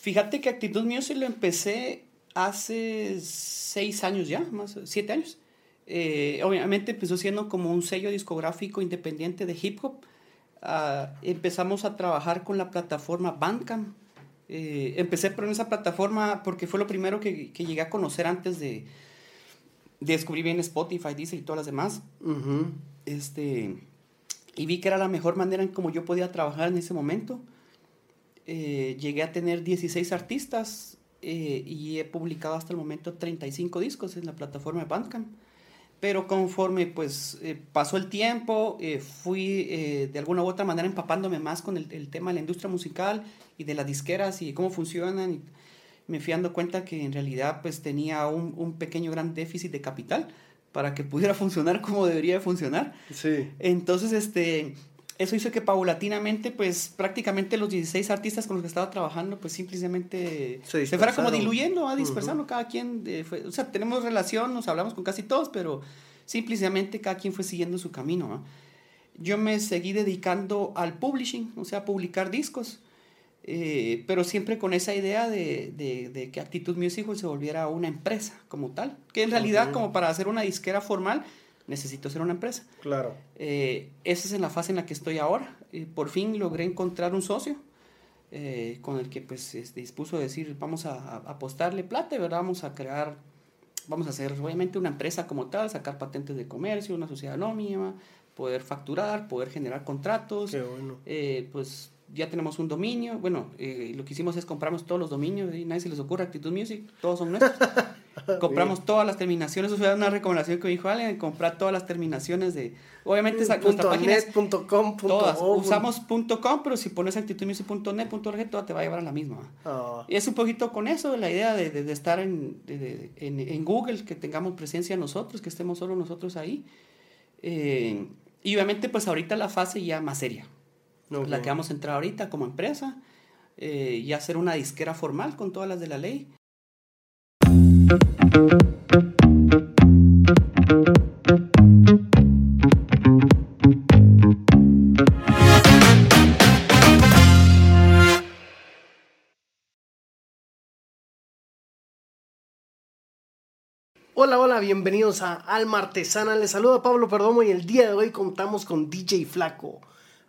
Fíjate que Actitud Music lo empecé hace seis años ya, más siete años. Eh, obviamente empezó siendo como un sello discográfico independiente de hip hop. Ah, empezamos a trabajar con la plataforma Bandcamp. Eh, empecé por esa plataforma porque fue lo primero que, que llegué a conocer antes de, de, descubrir bien Spotify, Deezer y todas las demás. este, y vi que era la mejor manera en como yo podía trabajar en ese momento. Eh, llegué a tener 16 artistas eh, y he publicado hasta el momento 35 discos en la plataforma de Bandcamp. Pero conforme pues eh, pasó el tiempo, fui de alguna u otra manera empapándome más con el, el, tema de la industria musical y de las disqueras y cómo funcionan. Y me fui dando cuenta que en realidad pues tenía un, un pequeño gran déficit de capital para que pudiera funcionar como debería de funcionar. Sí. Entonces, este, eso hizo que paulatinamente, pues prácticamente los 16 artistas con los que estaba trabajando, pues simplemente se, se fuera como diluyendo, a dispersando cada quien. Eh, fue, o sea, tenemos relación, nos hablamos con casi todos, pero simplemente cada quien fue siguiendo su camino. ¿no? Yo me seguí dedicando al publishing, o sea, a publicar discos, eh, pero siempre con esa idea de, de, de, que Actitud Music se volviera una empresa como tal, que en realidad como para hacer una disquera formal, necesito ser una empresa. Claro. Eh, esa es en la fase en la que estoy ahora. Eh, por fin logré encontrar un socio eh, con el que pues este, dispuso a decir, vamos a, a, apostarle plata, ¿verdad? Vamos a crear, vamos a hacer obviamente una empresa como tal, sacar patentes de comercio, una sociedad anónima, poder facturar, poder generar contratos. Qué bueno. Eh, pues ya tenemos un dominio. Bueno, eh, lo que hicimos es compramos todos los dominios y nadie se les ocurre Actitud Music, todos son nuestros. compramos todas las terminaciones, eso fue una recomendación que me dijo alguien, comprar todas las terminaciones de, obviamente esa, punto net, punto com, punto todas, o, usamos punto .com, pero si pones actitudmusic.net, punto .org, todo te va a llevar a la misma. Oh. Y es un poquito con eso, la idea de, de, de estar en, de, en, en, Google, que tengamos presencia nosotros, que estemos solo nosotros ahí. Eh, y obviamente pues ahorita la fase ya más seria, okay. la que vamos a entrar ahorita como empresa, eh, y hacer una disquera formal con todas las de la ley. Hola, hola, bienvenidos a Alma Artesana. Les saluda Pablo Perdomo y el día de hoy contamos con DJ Flaco,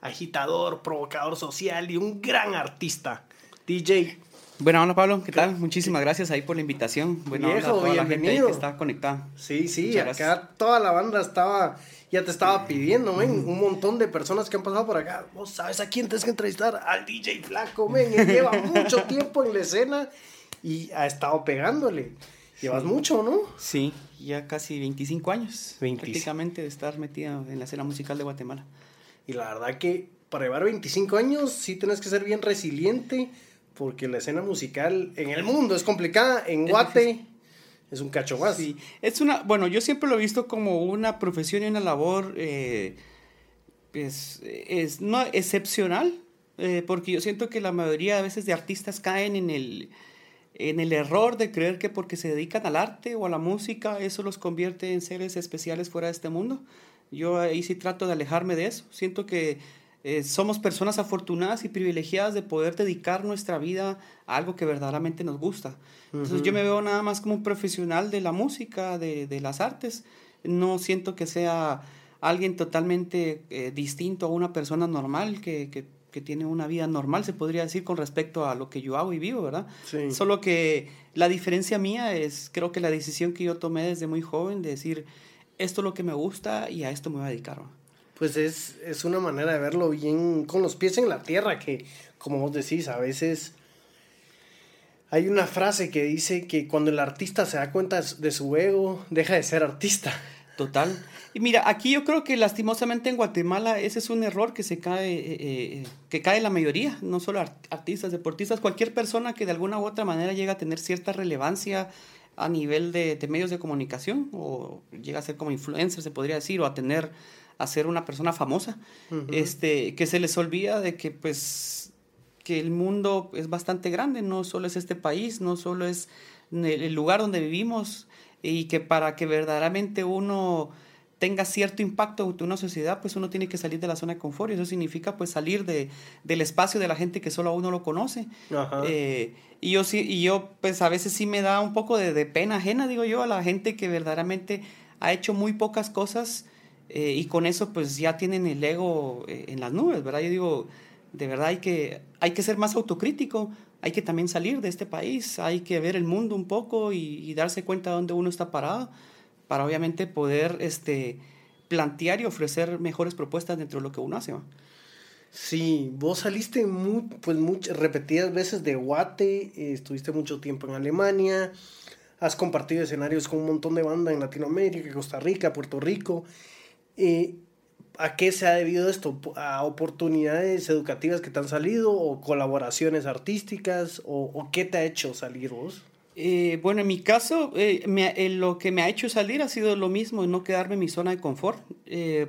agitador, provocador social y un gran artista. DJ. Bueno, hola Pablo, ¿qué tal? Muchísimas gracias ahí por la invitación. Viejo, hola a toda bienvenido. la gente ahí que está conectada. Sí, sí, acá toda la banda estaba, ya te estaba pidiendo, men, un montón de personas que han pasado por acá. Vos sabes a quién tienes que entrevistar, al DJ Flaco, men, él lleva mucho tiempo en la escena y ha estado pegándole. Llevas sí. mucho, ¿no? Sí, ya casi 25 años 20. prácticamente de estar metida en la escena musical de Guatemala. Y la verdad que para llevar 25 años sí tienes que ser bien resiliente porque la escena musical en el mundo es complicada, en Guate es un cacho más. Sí, es una, bueno, yo siempre lo he visto como una profesión y una labor eh, es no excepcional, eh, porque yo siento que la mayoría a veces de artistas caen en el en el error de creer que porque se dedican al arte o a la música, eso los convierte en seres especiales fuera de este mundo. Yo ahí sí trato de alejarme de eso. Siento que eh, somos personas afortunadas y privilegiadas de poder dedicar nuestra vida a algo que verdaderamente nos gusta. Entonces uh -huh. yo me veo nada más como un profesional de la música, de, de las artes. No siento que sea alguien totalmente eh, distinto a una persona normal que, que que tiene una vida normal, se podría decir, con respecto a lo que yo hago y vivo, ¿verdad? Sí. Solo que la diferencia mía es, creo que la decisión que yo tomé desde muy joven de decir, esto es lo que me gusta y a esto me voy a dedicar. Pues es, es una manera de verlo bien con los pies en la tierra, que como vos decís, a veces hay una frase que dice que cuando el artista se da cuenta de su ego, deja de ser artista. Total. Y mira, aquí yo creo que lastimosamente en Guatemala ese es un error que se cae, eh, eh, que cae la mayoría, no solo art artistas, deportistas, cualquier persona que de alguna u otra manera llega a tener cierta relevancia a nivel de, de medios de comunicación o llega a ser como influencer, se podría decir, o a tener, a ser una persona famosa, uh -huh. este, que se les olvida de que pues que el mundo es bastante grande, no solo es este país, no solo es el lugar donde vivimos y que para que verdaderamente uno tenga cierto impacto en una sociedad, pues uno tiene que salir de la zona de confort y eso significa pues salir de, del espacio de la gente que solo a uno lo conoce. Eh, y yo sí, y yo pues a veces sí me da un poco de, pena ajena, digo yo, a la gente que verdaderamente ha hecho muy pocas cosas eh, y con eso pues ya tienen el ego eh, en las nubes, ¿verdad? Yo digo, de verdad hay que, hay que ser más autocrítico, hay que también salir de este país, hay que ver el mundo un poco y, y darse cuenta de dónde uno está parado para obviamente poder este, plantear y ofrecer mejores propuestas dentro de lo que uno hace. Sí, vos saliste muy, pues repetidas veces de Guate, eh, estuviste mucho tiempo en Alemania, has compartido escenarios con un montón de bandas en Latinoamérica, Costa Rica, Puerto Rico. Eh, ¿A qué se ha debido esto? ¿A oportunidades educativas que te han salido o colaboraciones artísticas? ¿O, o qué te ha hecho salir vos? Eh, bueno, en mi caso, eh, eh, lo que me ha hecho salir ha sido lo mismo, no quedarme en mi zona de confort.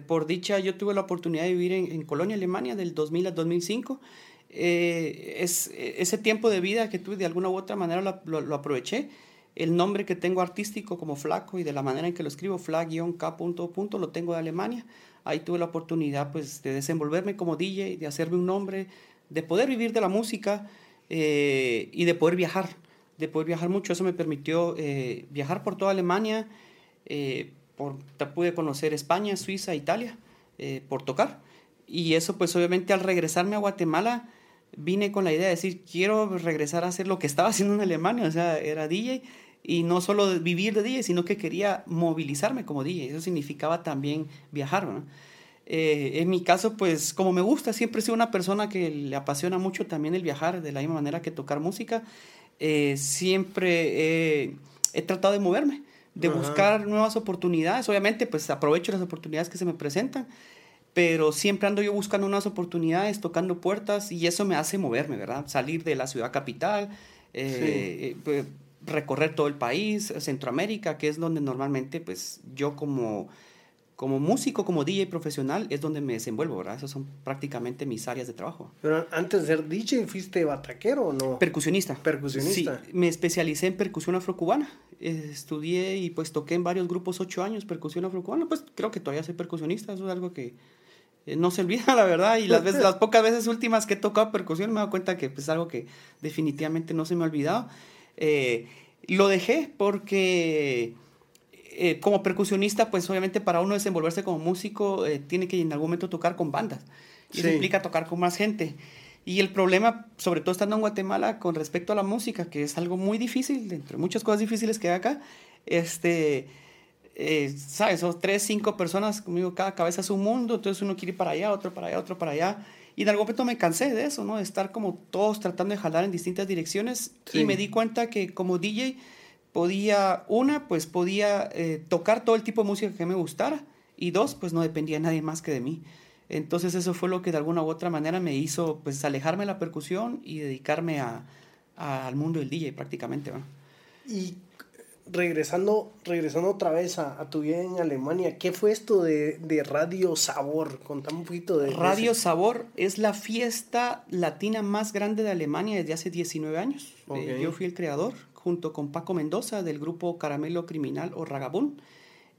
por dicha, yo tuve la oportunidad de vivir en, Colonia, Alemania, del 2000 al 2005. es, ese tiempo de vida que tuve, de alguna u otra manera lo, aproveché. El nombre que tengo artístico como Flaco y de la manera en que lo escribo, flag-k. lo tengo de Alemania. Ahí tuve la oportunidad pues, de desenvolverme como DJ, de hacerme un nombre, de poder vivir de la música y de poder viajar de poder viajar mucho. Eso me permitió eh, viajar por toda Alemania, eh, por, pude conocer España, Suiza, Italia, eh, por tocar. Y eso pues obviamente al regresarme a Guatemala vine con la idea de decir, quiero regresar a hacer lo que estaba haciendo en Alemania, o sea, era DJ. Y no solo vivir de DJ, sino que quería movilizarme como DJ. Eso significaba también viajar, ¿no? en mi caso, pues como me gusta, siempre he sido una persona que le apasiona mucho también el viajar, de la misma manera que tocar música. Eh, siempre he tratado de moverme, de buscar nuevas oportunidades. Obviamente, pues aprovecho las oportunidades que se me presentan, pero siempre ando yo buscando nuevas oportunidades, tocando puertas y eso me hace moverme, ¿verdad? Salir de la ciudad capital, eh, eh, recorrer todo el país, Centroamérica, que es donde normalmente pues yo como como músico, como DJ profesional, es donde me desenvuelvo, ¿verdad? Esas son prácticamente mis áreas de trabajo. Pero antes de ser DJ, ¿fuiste bataquero o no? Percusionista. Percusionista. Sí, me especialicé en percusión afrocubana. Estudié y pues toqué en varios grupos ocho años percusión afrocubana. Pues creo que todavía soy percusionista, eso es algo que eh, no se olvida, la verdad. Y las, veces, las pocas veces últimas que he tocado percusión me he dado cuenta que pues, es algo que definitivamente no se me ha olvidado. Eh, lo dejé porque eh, como percusionista, pues obviamente para uno desenvolverse como músico, eh, tiene que en algún momento tocar con bandas. Y eso implica tocar con más gente. Y el problema, sobre todo estando en Guatemala, con respecto a la música, que es algo muy difícil, entre muchas cosas difíciles que hay acá, este, eh, ¿sabes? Son tres, cinco personas, conmigo cada cabeza es un mundo, entonces uno quiere ir para allá, otro para allá, otro para allá. Y en algún momento me cansé de eso, ¿no? De estar como todos tratando de jalar en distintas direcciones. Y me di cuenta que como DJ podía, una, pues podía eh, tocar todo el tipo de música que me gustara y dos, pues no dependía de nadie más que de mí. Entonces eso fue lo que de alguna u otra manera me hizo pues alejarme de la percusión y dedicarme a, al mundo del DJ prácticamente. Y regresando, regresando otra vez a, tu vida en Alemania, ¿qué fue esto de, de Radio Sabor? Contame un poquito de Radio Sabor es la fiesta latina más grande de Alemania desde hace 19 años. Eh, yo fui el creador, junto con Paco Mendoza del grupo Caramelo Criminal o Ragabún.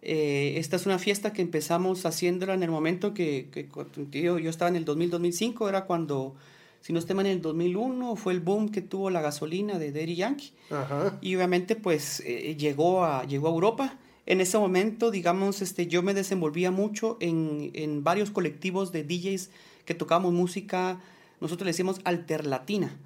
Eh, esta es una fiesta que empezamos haciéndola en el momento que, que yo, yo estaba en el 2000-2005, era cuando, si no estoy en el 2001, fue el boom que tuvo la gasolina de Daddy Yankee. Y obviamente pues eh, llegó, a, llegó a Europa. En ese momento, digamos, este, yo me desenvolvía mucho en, en varios colectivos de DJs que tocábamos música, nosotros le decimos alterlatina.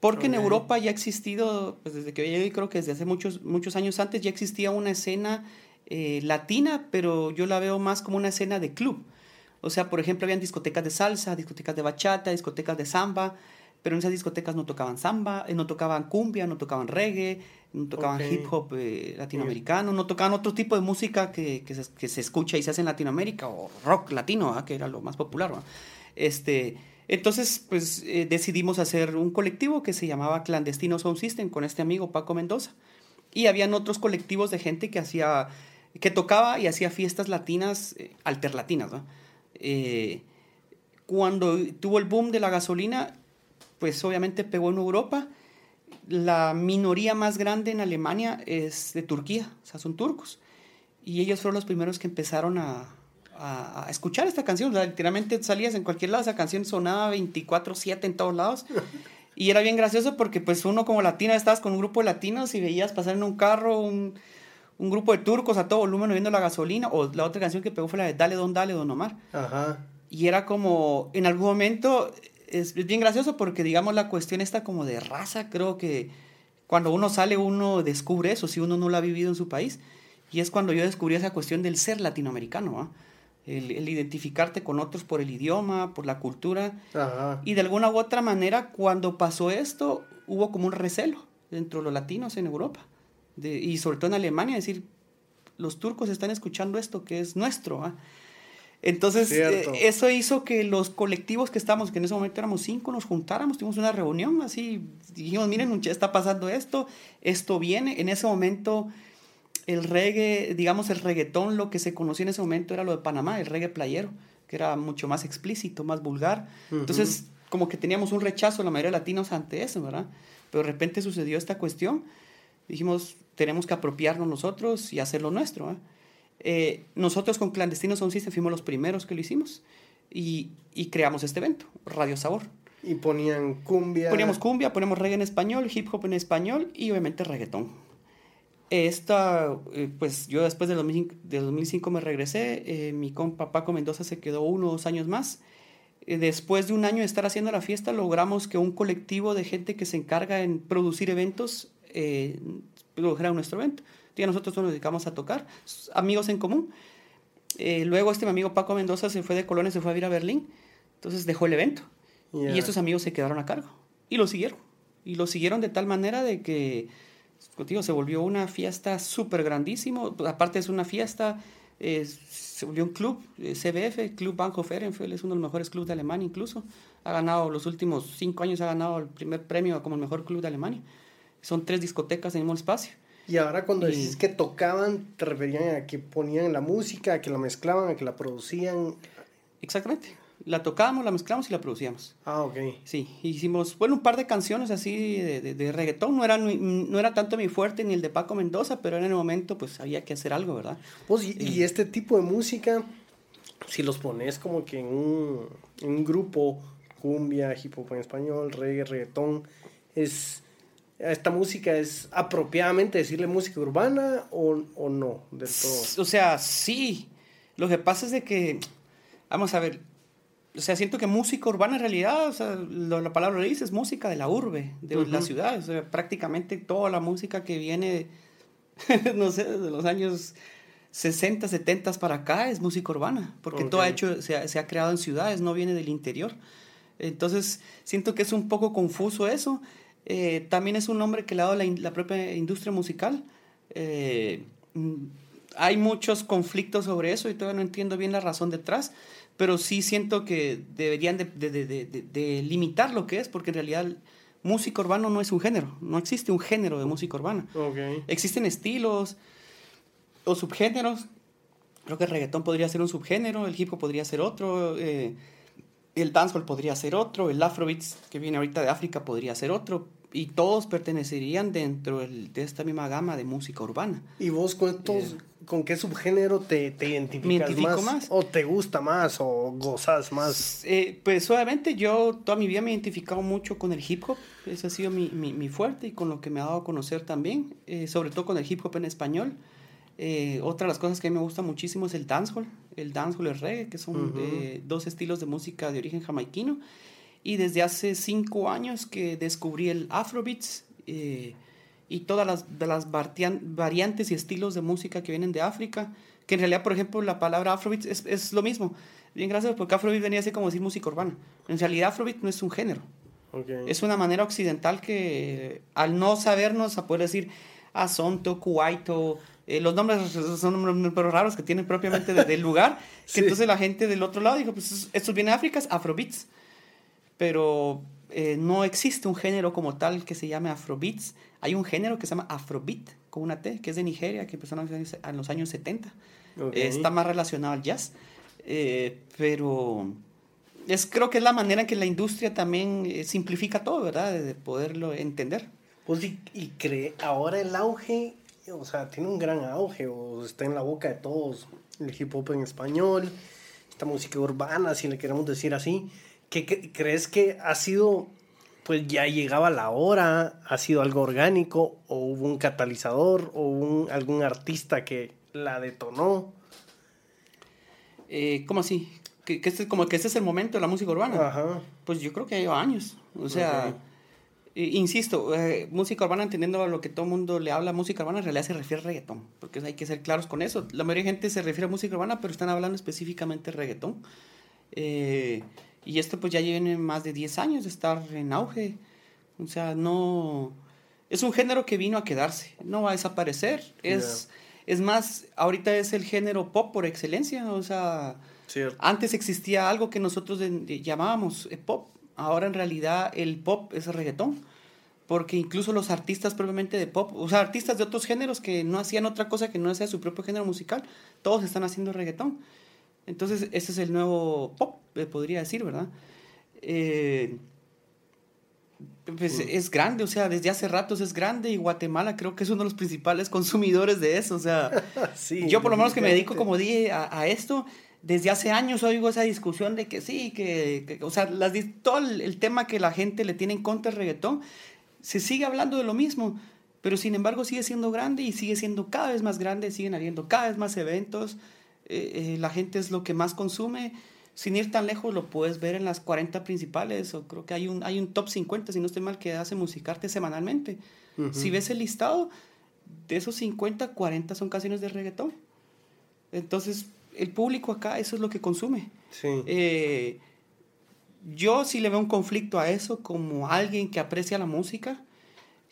Porque en Europa ya ha existido, pues desde que yo llegué, creo que desde hace muchos, muchos años antes, ya existía una escena eh, latina, pero yo la veo más como una escena de club. O sea, por ejemplo, habían discotecas de salsa, discotecas de bachata, discotecas de samba, pero en esas discotecas no tocaban samba, eh, no tocaban cumbia, no tocaban reggae, no tocaban hip hop eh, latinoamericano, no tocaban otro tipo de música que, que, se, que, se, escucha y se hace en Latinoamérica, o rock latino, que era lo más popular. Este, entonces, pues eh, decidimos hacer un colectivo que se llamaba Clandestino Sound System con este amigo Paco Mendoza. Y habían otros colectivos de gente que hacía, que tocaba y hacía fiestas latinas, eh, alterlatinas, eh, cuando tuvo el boom de la gasolina, pues obviamente pegó en Europa. La minoría más grande en Alemania es de Turquía, o sea, son turcos. Y ellos fueron los primeros que empezaron a, a, escuchar esta canción. literalmente salías en cualquier lado, esa canción sonaba 24/7 en todos lados. Y era bien gracioso porque pues uno como latino estabas con un grupo de latinos y veías pasar en un carro un, un grupo de turcos a todo volumen oyendo la gasolina. O la otra canción que pegó fue la de Dale Don Dale Don Omar. Ajá. Y era como, en algún momento, es, es bien gracioso porque digamos la cuestión está como de raza, creo que cuando uno sale uno descubre eso, si uno no lo ha vivido en su país. Y es cuando yo descubrí esa cuestión del ser latinoamericano, el, identificarte con otros por el idioma, por la cultura. Y de alguna u otra manera, cuando pasó esto, hubo como un recelo dentro de los latinos en Europa. y sobre todo en Alemania, decir, los turcos están escuchando esto que es nuestro. Entonces, eh, eso hizo que los colectivos que estábamos, que en ese momento éramos cinco, nos juntáramos, tuvimos una reunión así, dijimos, miren, ya está pasando esto, esto viene. En ese momento el reggae, digamos el reggaetón, lo que se conocía en ese momento era lo de Panamá, el reggae playero, que era mucho más explícito, más vulgar. Entonces, como que teníamos un rechazo la mayoría de latinos ante eso, ¿verdad? Pero de repente sucedió esta cuestión, dijimos, tenemos que apropiarnos nosotros y hacer lo nuestro. Eh, nosotros con Clandestinos Son System fuimos los primeros que lo hicimos y, y creamos este evento, Radio Sabor. Y ponían cumbia. Poníamos cumbia, ponemos reggae en español, hip hop en español y obviamente reggaetón. Esta, eh, pues yo después de 2005, me regresé, eh, mi compa Paco Mendoza se quedó uno o dos años más. Eh, después de un año de estar haciendo la fiesta, logramos que un colectivo de gente que se encarga en producir eventos produjera nuestro evento. Y nosotros nos dedicamos a tocar, amigos en común. luego este mi amigo Paco Mendoza se fue de Colonia, se fue a vivir a Berlín, entonces dejó el evento. Y estos amigos se quedaron a cargo y lo siguieron. Y lo siguieron de tal manera de que contigo, se volvió una fiesta súper grandísimo. Aparte es una fiesta, se volvió un club, eh, CBF, Club Banco Ferenfeld, es uno de los mejores clubes de Alemania incluso. Ha ganado los últimos cinco años, ha ganado el primer premio como el mejor club de Alemania. Son tres discotecas en el mismo espacio. Y ahora cuando decís que tocaban, te referían a que ponían la música, a que la mezclaban, a que la producían. Exactamente la tocábamos, la mezclamos y la producíamos. Ah, ok. Sí, hicimos, bueno, un par de canciones así de, de, reggaetón, no era, no era tanto mi fuerte ni el de Paco Mendoza, pero en el momento pues había que hacer algo, ¿verdad? Pues, y, este tipo de música, si los pones como que en un, en un grupo, cumbia, hip hop en español, reggae, reggaetón, es esta música es apropiadamente decirle música urbana o, o no del todo. O sea, sí. Lo que pasa es de que, vamos a ver, o sea, siento que música urbana en realidad, o sea, la palabra le dice, es música de la urbe, de la ciudad. O sea, prácticamente toda la música que viene, no sé, desde los años 60, 70 para acá es música urbana, porque todo ha hecho, se ha, se ha, creado en ciudades, no viene del interior. Entonces, siento que es un poco confuso eso. Eh, también es un nombre que le ha dado la, la propia industria musical. Eh, mm, hay muchos conflictos sobre eso y todavía no entiendo bien la razón detrás pero sí siento que deberían de, de, de, de, limitar lo que es, porque en realidad música urbano no es un género, no existe un género de música urbana. Okay. Existen estilos o subgéneros, creo que el reggaetón podría ser un subgénero, el hip hop podría ser otro, eh, el dancehall podría ser otro, el afrobeats que viene ahorita de África podría ser otro, y todos pertenecerían dentro de esta misma gama de música urbana. ¿Y vos cuántos, con qué subgénero te, te identificas más, ¿O te gusta más o gozas más? Eh, pues obviamente yo toda mi vida me he identificado mucho con el hip hop, ese ha sido mi, mi, mi fuerte y con lo que me ha dado a conocer también, eh, sobre todo con el hip hop en español. Eh, otra de las cosas que a mí me gusta muchísimo es el dancehall, el dancehall y el reggae, que son dos estilos de música de origen jamaiquino. Y desde hace cinco años que descubrí el Afrobeats, y todas las, de las variantes y estilos de música que vienen de África, que en realidad, por ejemplo, la palabra Afrobeat es, es lo mismo. Bien, gracias, porque Afrobeat venía así como decir música urbana. En realidad, Afrobeat no es un género. Es una manera occidental que, al no sabernos, a poder decir Asonto, Kuwaito, eh, los nombres son nombres raros que tienen propiamente del lugar, que entonces la gente del otro lado dijo, pues esto viene de África, es Afrobeats. Pero eh, no existe un género como tal que se llame Afrobeats. Hay un género que se llama Afrobeat, con una T, que es de Nigeria, que empezó en los años 70. está más relacionado al jazz. Eh, pero es, creo que es la manera en que la industria también eh, simplifica todo, ¿verdad? De, poderlo entender. Pues y, cree, ahora el auge o sea, tiene un gran auge, o está en la boca de todos, el hip hop en español, esta música urbana, si le queremos decir así. ¿Qué, crees que ha sido, pues ya llegaba la hora, ha sido algo orgánico, o hubo un catalizador, o un, algún artista que la detonó? Eh, ¿Cómo así? ¿Que, este, como que este es el momento de la música urbana. Ajá. Pues yo creo que lleva años. O sea, insisto, eh, música urbana, entendiendo lo que todo el mundo le habla, música urbana en realidad se refiere a reggaetón, porque hay que ser claros con eso. La mayoría de gente se refiere a música urbana, pero están hablando específicamente de reggaetón. Eh, y esto pues ya viene más de 10 años de estar en auge. O sea, no... Es un género que vino a quedarse, no va a desaparecer. Es, es más, ahorita es el género pop por excelencia. O sea, antes existía algo que nosotros llamábamos eh, pop. Ahora en realidad el pop es el reggaetón porque incluso los artistas propiamente de pop, o sea, artistas de otros géneros que no hacían otra cosa que no sea su propio género musical, todos están haciendo reggaetón. Entonces, ese es el nuevo pop, podría decir, ¿verdad? Eh, pues es grande, o sea, desde hace ratos es grande y Guatemala creo que es uno de los principales consumidores de eso, o sea, yo por lo menos que me dedico, como dije, a, esto, desde hace años oigo esa discusión de que sí, que, o sea, las, todo el, el, tema que la gente le tiene en contra del reggaetón, se sigue hablando de lo mismo, pero sin embargo sigue siendo grande y sigue siendo cada vez más grande, siguen habiendo cada vez más eventos, eh, eh, la gente es lo que más consume. Sin ir tan lejos, lo puedes ver en las 40 principales, o creo que hay un, hay un top 50, si no estoy mal, que hace musicarte semanalmente. Si ves el listado, de esos 50, 40 son canciones de reggaetón. Entonces, el público acá, eso es lo que consume. Sí. Eh, yo sí le veo un conflicto a eso como alguien que aprecia la música,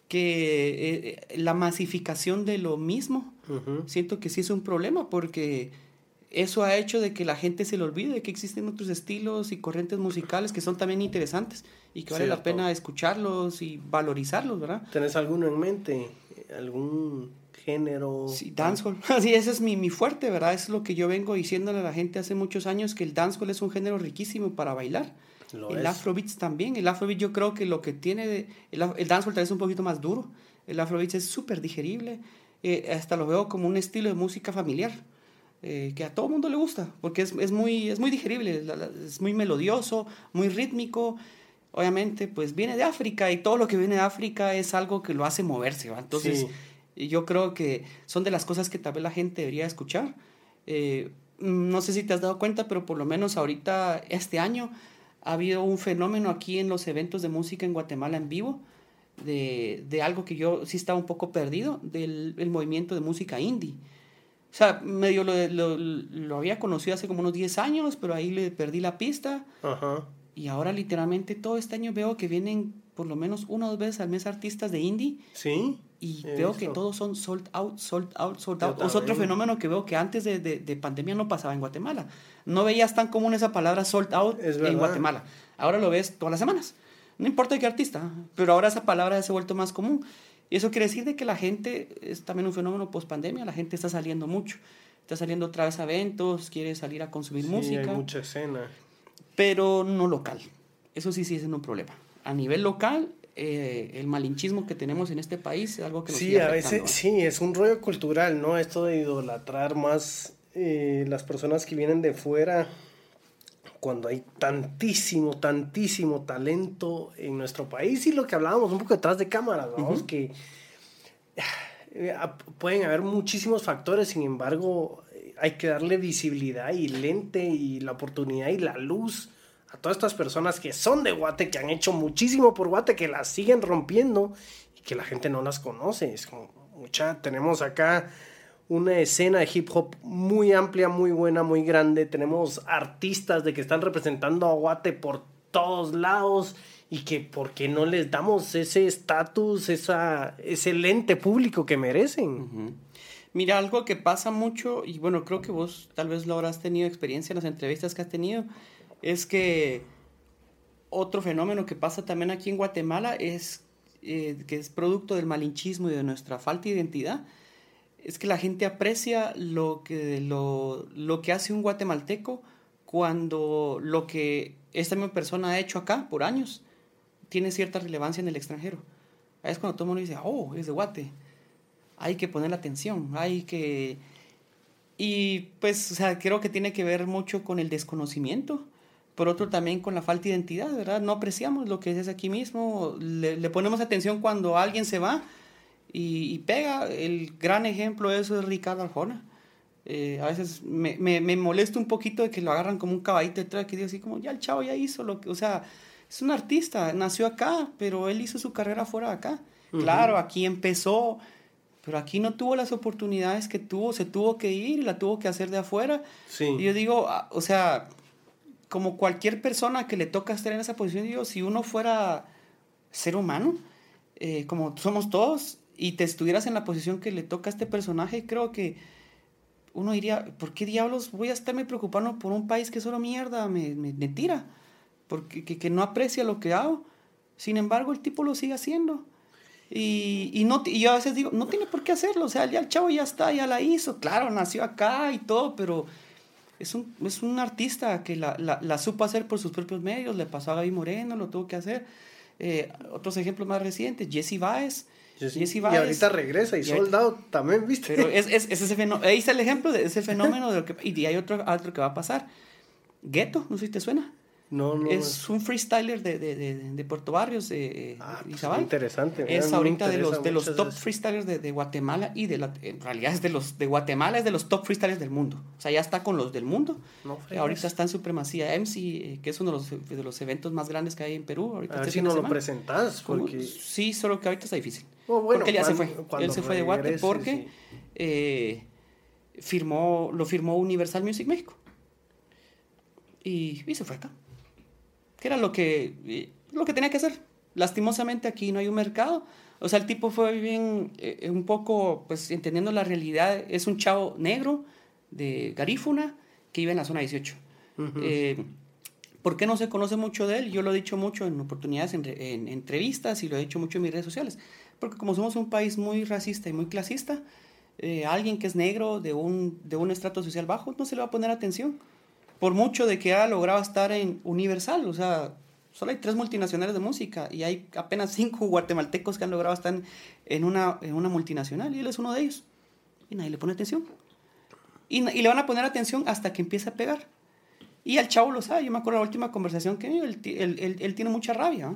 que eh, la masificación de lo mismo, siento que sí es un problema porque eso ha hecho de que la gente se le olvide que existen otros estilos y corrientes musicales que son también interesantes y que vale la pena escucharlos y valorizarlos, ¿verdad? ¿Tenés alguno en mente? ¿Algún género? Sí, dancehall. Sí, ese es mi, mi fuerte, ¿verdad? Es lo que yo vengo diciéndole a la gente hace muchos años, que el dancehall es un género riquísimo para bailar el afrobeats también. El afrobeat yo creo que lo que tiene... De, el, el dancehall tal vez es un poquito más duro. El afrobeat es súper digerible. Eh, hasta lo veo como un estilo de música familiar. Eh, que a todo mundo le gusta. Porque es, es, muy, es muy digerible. Es muy melodioso, muy rítmico. Obviamente, pues viene de África y todo lo que viene de África es algo que lo hace moverse. Entonces, yo creo que son de las cosas que tal vez la gente debería escuchar. Eh, no sé si te has dado cuenta, pero por lo menos ahorita, este año, ha habido un fenómeno aquí en los eventos de música en Guatemala en vivo, de, de algo que yo sí estaba un poco perdido, del el movimiento de música indie. O sea, medio lo, lo, lo, había conocido hace como unos 10 años, pero ahí le perdí la pista. Ajá. Y ahora literalmente todo este año veo que vienen por lo menos una o dos veces al mes artistas de indie. Sí. Y veo que todos son sold out, sold out, sold out. Es otro fenómeno que veo que antes de, de, de, pandemia no pasaba en Guatemala. No veías tan común esa palabra sold out en Guatemala. Ahora lo ves todas las semanas. No importa qué artista, pero ahora esa palabra se ha vuelto más común. Y eso quiere decir de que la gente, es también un fenómeno post pandemia, la gente está saliendo mucho. Está saliendo otra vez a eventos, quiere salir a consumir sí, música. Hay mucha escena. Pero no local. Eso sí sigue siendo un problema. A nivel local, eh, el malinchismo que tenemos en este país es algo que nos Sí, a veces, sí, es un rollo cultural, ¿no? Esto de idolatrar más eh, las personas que vienen de fuera cuando hay tantísimo, tantísimo talento en nuestro país y lo que hablábamos un poco detrás de cámara, vamos, que eh, pueden haber muchísimos factores, sin embargo, hay que darle visibilidad y lente y la oportunidad y la luz a todas estas personas que son de Guate, que han hecho muchísimo por Guate, que las siguen rompiendo y que la gente no las conoce. Es como, mucha, tenemos acá una escena de hip hop muy amplia, muy buena, muy grande. Tenemos artistas de que están representando a Guate por todos lados y que porque no les damos ese estatus, ese lente público que merecen. Mira, algo que pasa mucho, y bueno, creo que vos tal vez lo habrás tenido experiencia en las entrevistas que has tenido, es que otro fenómeno que pasa también aquí en Guatemala es eh, que es producto del malinchismo y de nuestra falta de identidad, es que la gente aprecia lo que, lo, lo que hace un guatemalteco cuando lo que esta misma persona ha hecho acá por años tiene cierta relevancia en el extranjero. Es cuando todo el mundo dice, oh, es de Guate. hay que poner atención, hay que... Y pues, creo que tiene que ver mucho con el desconocimiento, por otro también con la falta de identidad, ¿verdad? No apreciamos lo que es aquí mismo, le ponemos atención cuando alguien se va y, y, pega. El gran ejemplo de eso es Ricardo Arjona. Eh, a veces me, me, me, molesta un poquito de que lo agarran como un caballito detrás, que digo así como, ya el chavo ya hizo lo que, o sea, es un artista, nació acá, pero él hizo su carrera fuera de acá. Uh -huh. Claro, aquí empezó, pero aquí no tuvo las oportunidades que tuvo, se tuvo que ir, la tuvo que hacer de afuera. Sí. Y yo digo, ah, o sea, como cualquier persona que le toca estar en esa posición, digo, si uno fuera ser humano, eh, como somos todos, y te estuvieras en la posición que le toca a este personaje, creo que uno diría, ¿por qué diablos voy a estarme preocupando por un país que solo mierda me, me, me tira? Porque que, que, no aprecia lo que hago. Sin embargo, el tipo lo sigue haciendo. Y, y, no, y yo a veces digo, no tiene por qué hacerlo. O sea, ya el chavo ya está, ya la hizo. Claro, nació acá y todo, pero es un, es un artista que la, la, la supo hacer por sus propios medios. Le pasó a Gaby Moreno, lo tuvo que hacer. Eh, otros ejemplos más recientes, Jesse Baez Jesse Baez, y ahorita regresa y, y soldado también, ¿viste? Pero es, es, es ese fenómeno, ahí está el ejemplo de ese fenómeno de lo que, y hay otro, otro que va a pasar. Ghetto, no sé si te suena. No, no. Es un freestyler de, de, de, de Puerto Barrios, de ah, pues interesante. Es ahorita de los, de los top freestylers de, Guatemala y de la, en realidad es de los de Guatemala, es de los top freestylers del mundo. O sea, ya está con los del mundo. No, ahorita está en supremacía MC, eh, que es uno de los, de los eventos más grandes que hay en Perú. Ahorita a ver si no lo presentás. Porque... Sí, solo que ahorita está difícil. Oh, bueno, porque él ya cuando, se fue. Él se fue de Guate porque sí. eh, firmó, lo firmó Universal Music México. Y, y se fue acá que era lo que, lo que tenía que hacer. Lastimosamente aquí no hay un mercado. O sea, el tipo fue bien, eh, un poco, pues entendiendo la realidad, es un chavo negro de Garífuna que vive en la zona 18. Uh -huh. eh, ¿Por qué no se conoce mucho de él? Yo lo he dicho mucho en oportunidades, en, en, entrevistas y lo he dicho mucho en mis redes sociales. Porque como somos un país muy racista y muy clasista, eh, alguien que es negro de un, de un estrato social bajo no se le va a poner atención por mucho de que ha logrado estar en Universal, o sea, solo hay tres multinacionales de música y hay apenas cinco guatemaltecos que han logrado estar en una, en una multinacional y él es uno de ellos. Y nadie le pone atención. Y, le van a poner atención hasta que empiece a pegar. Y al chavo lo sabe, yo me acuerdo la última conversación que él, él, él, tiene mucha rabia.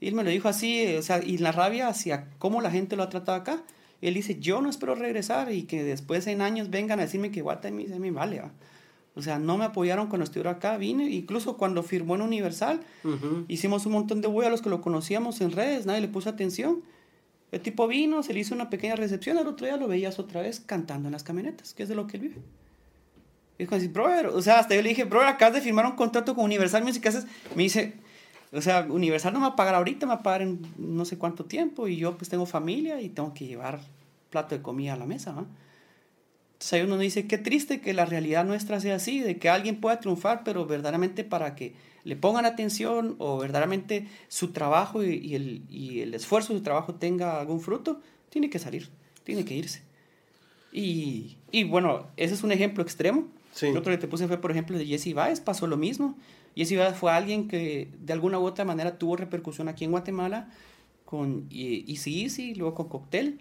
Y él me lo dijo así, o sea, y la rabia hacia cómo la gente lo ha tratado acá. Él dice, yo no espero regresar y que después en años vengan a decirme que Guate a mí, a mí vale. ¿no? O sea, no me apoyaron cuando estuve acá, vine, incluso cuando firmó en Universal, uh -huh. hicimos un montón de bulla a los que lo conocíamos en redes, nadie le puso atención. El tipo vino, se le hizo una pequeña recepción, al otro día lo veías otra vez cantando en las camionetas, que es de lo que él vive. Y dijo así, brother, o sea, hasta yo le dije, brother, acabas de firmar un contrato con Universal Music, haces? Me dice, o sea, Universal no me va a pagar ahorita, me va a pagar en no sé cuánto tiempo, y yo pues tengo familia y tengo que llevar plato de comida a la mesa, ¿no? Ahí uno dice, qué triste que la realidad nuestra sea así, de que alguien pueda triunfar, pero verdaderamente para que le pongan atención o verdaderamente su trabajo y, y, el, y el esfuerzo de su trabajo tenga algún fruto, tiene que salir, tiene que irse. Y, y bueno, ese es un ejemplo extremo. Sí. El otro que te puse fue, por ejemplo, de Jesse Baez, pasó lo mismo. Jesse Baez fue alguien que de alguna u otra manera tuvo repercusión aquí en Guatemala con Easy Easy, luego con Cocktail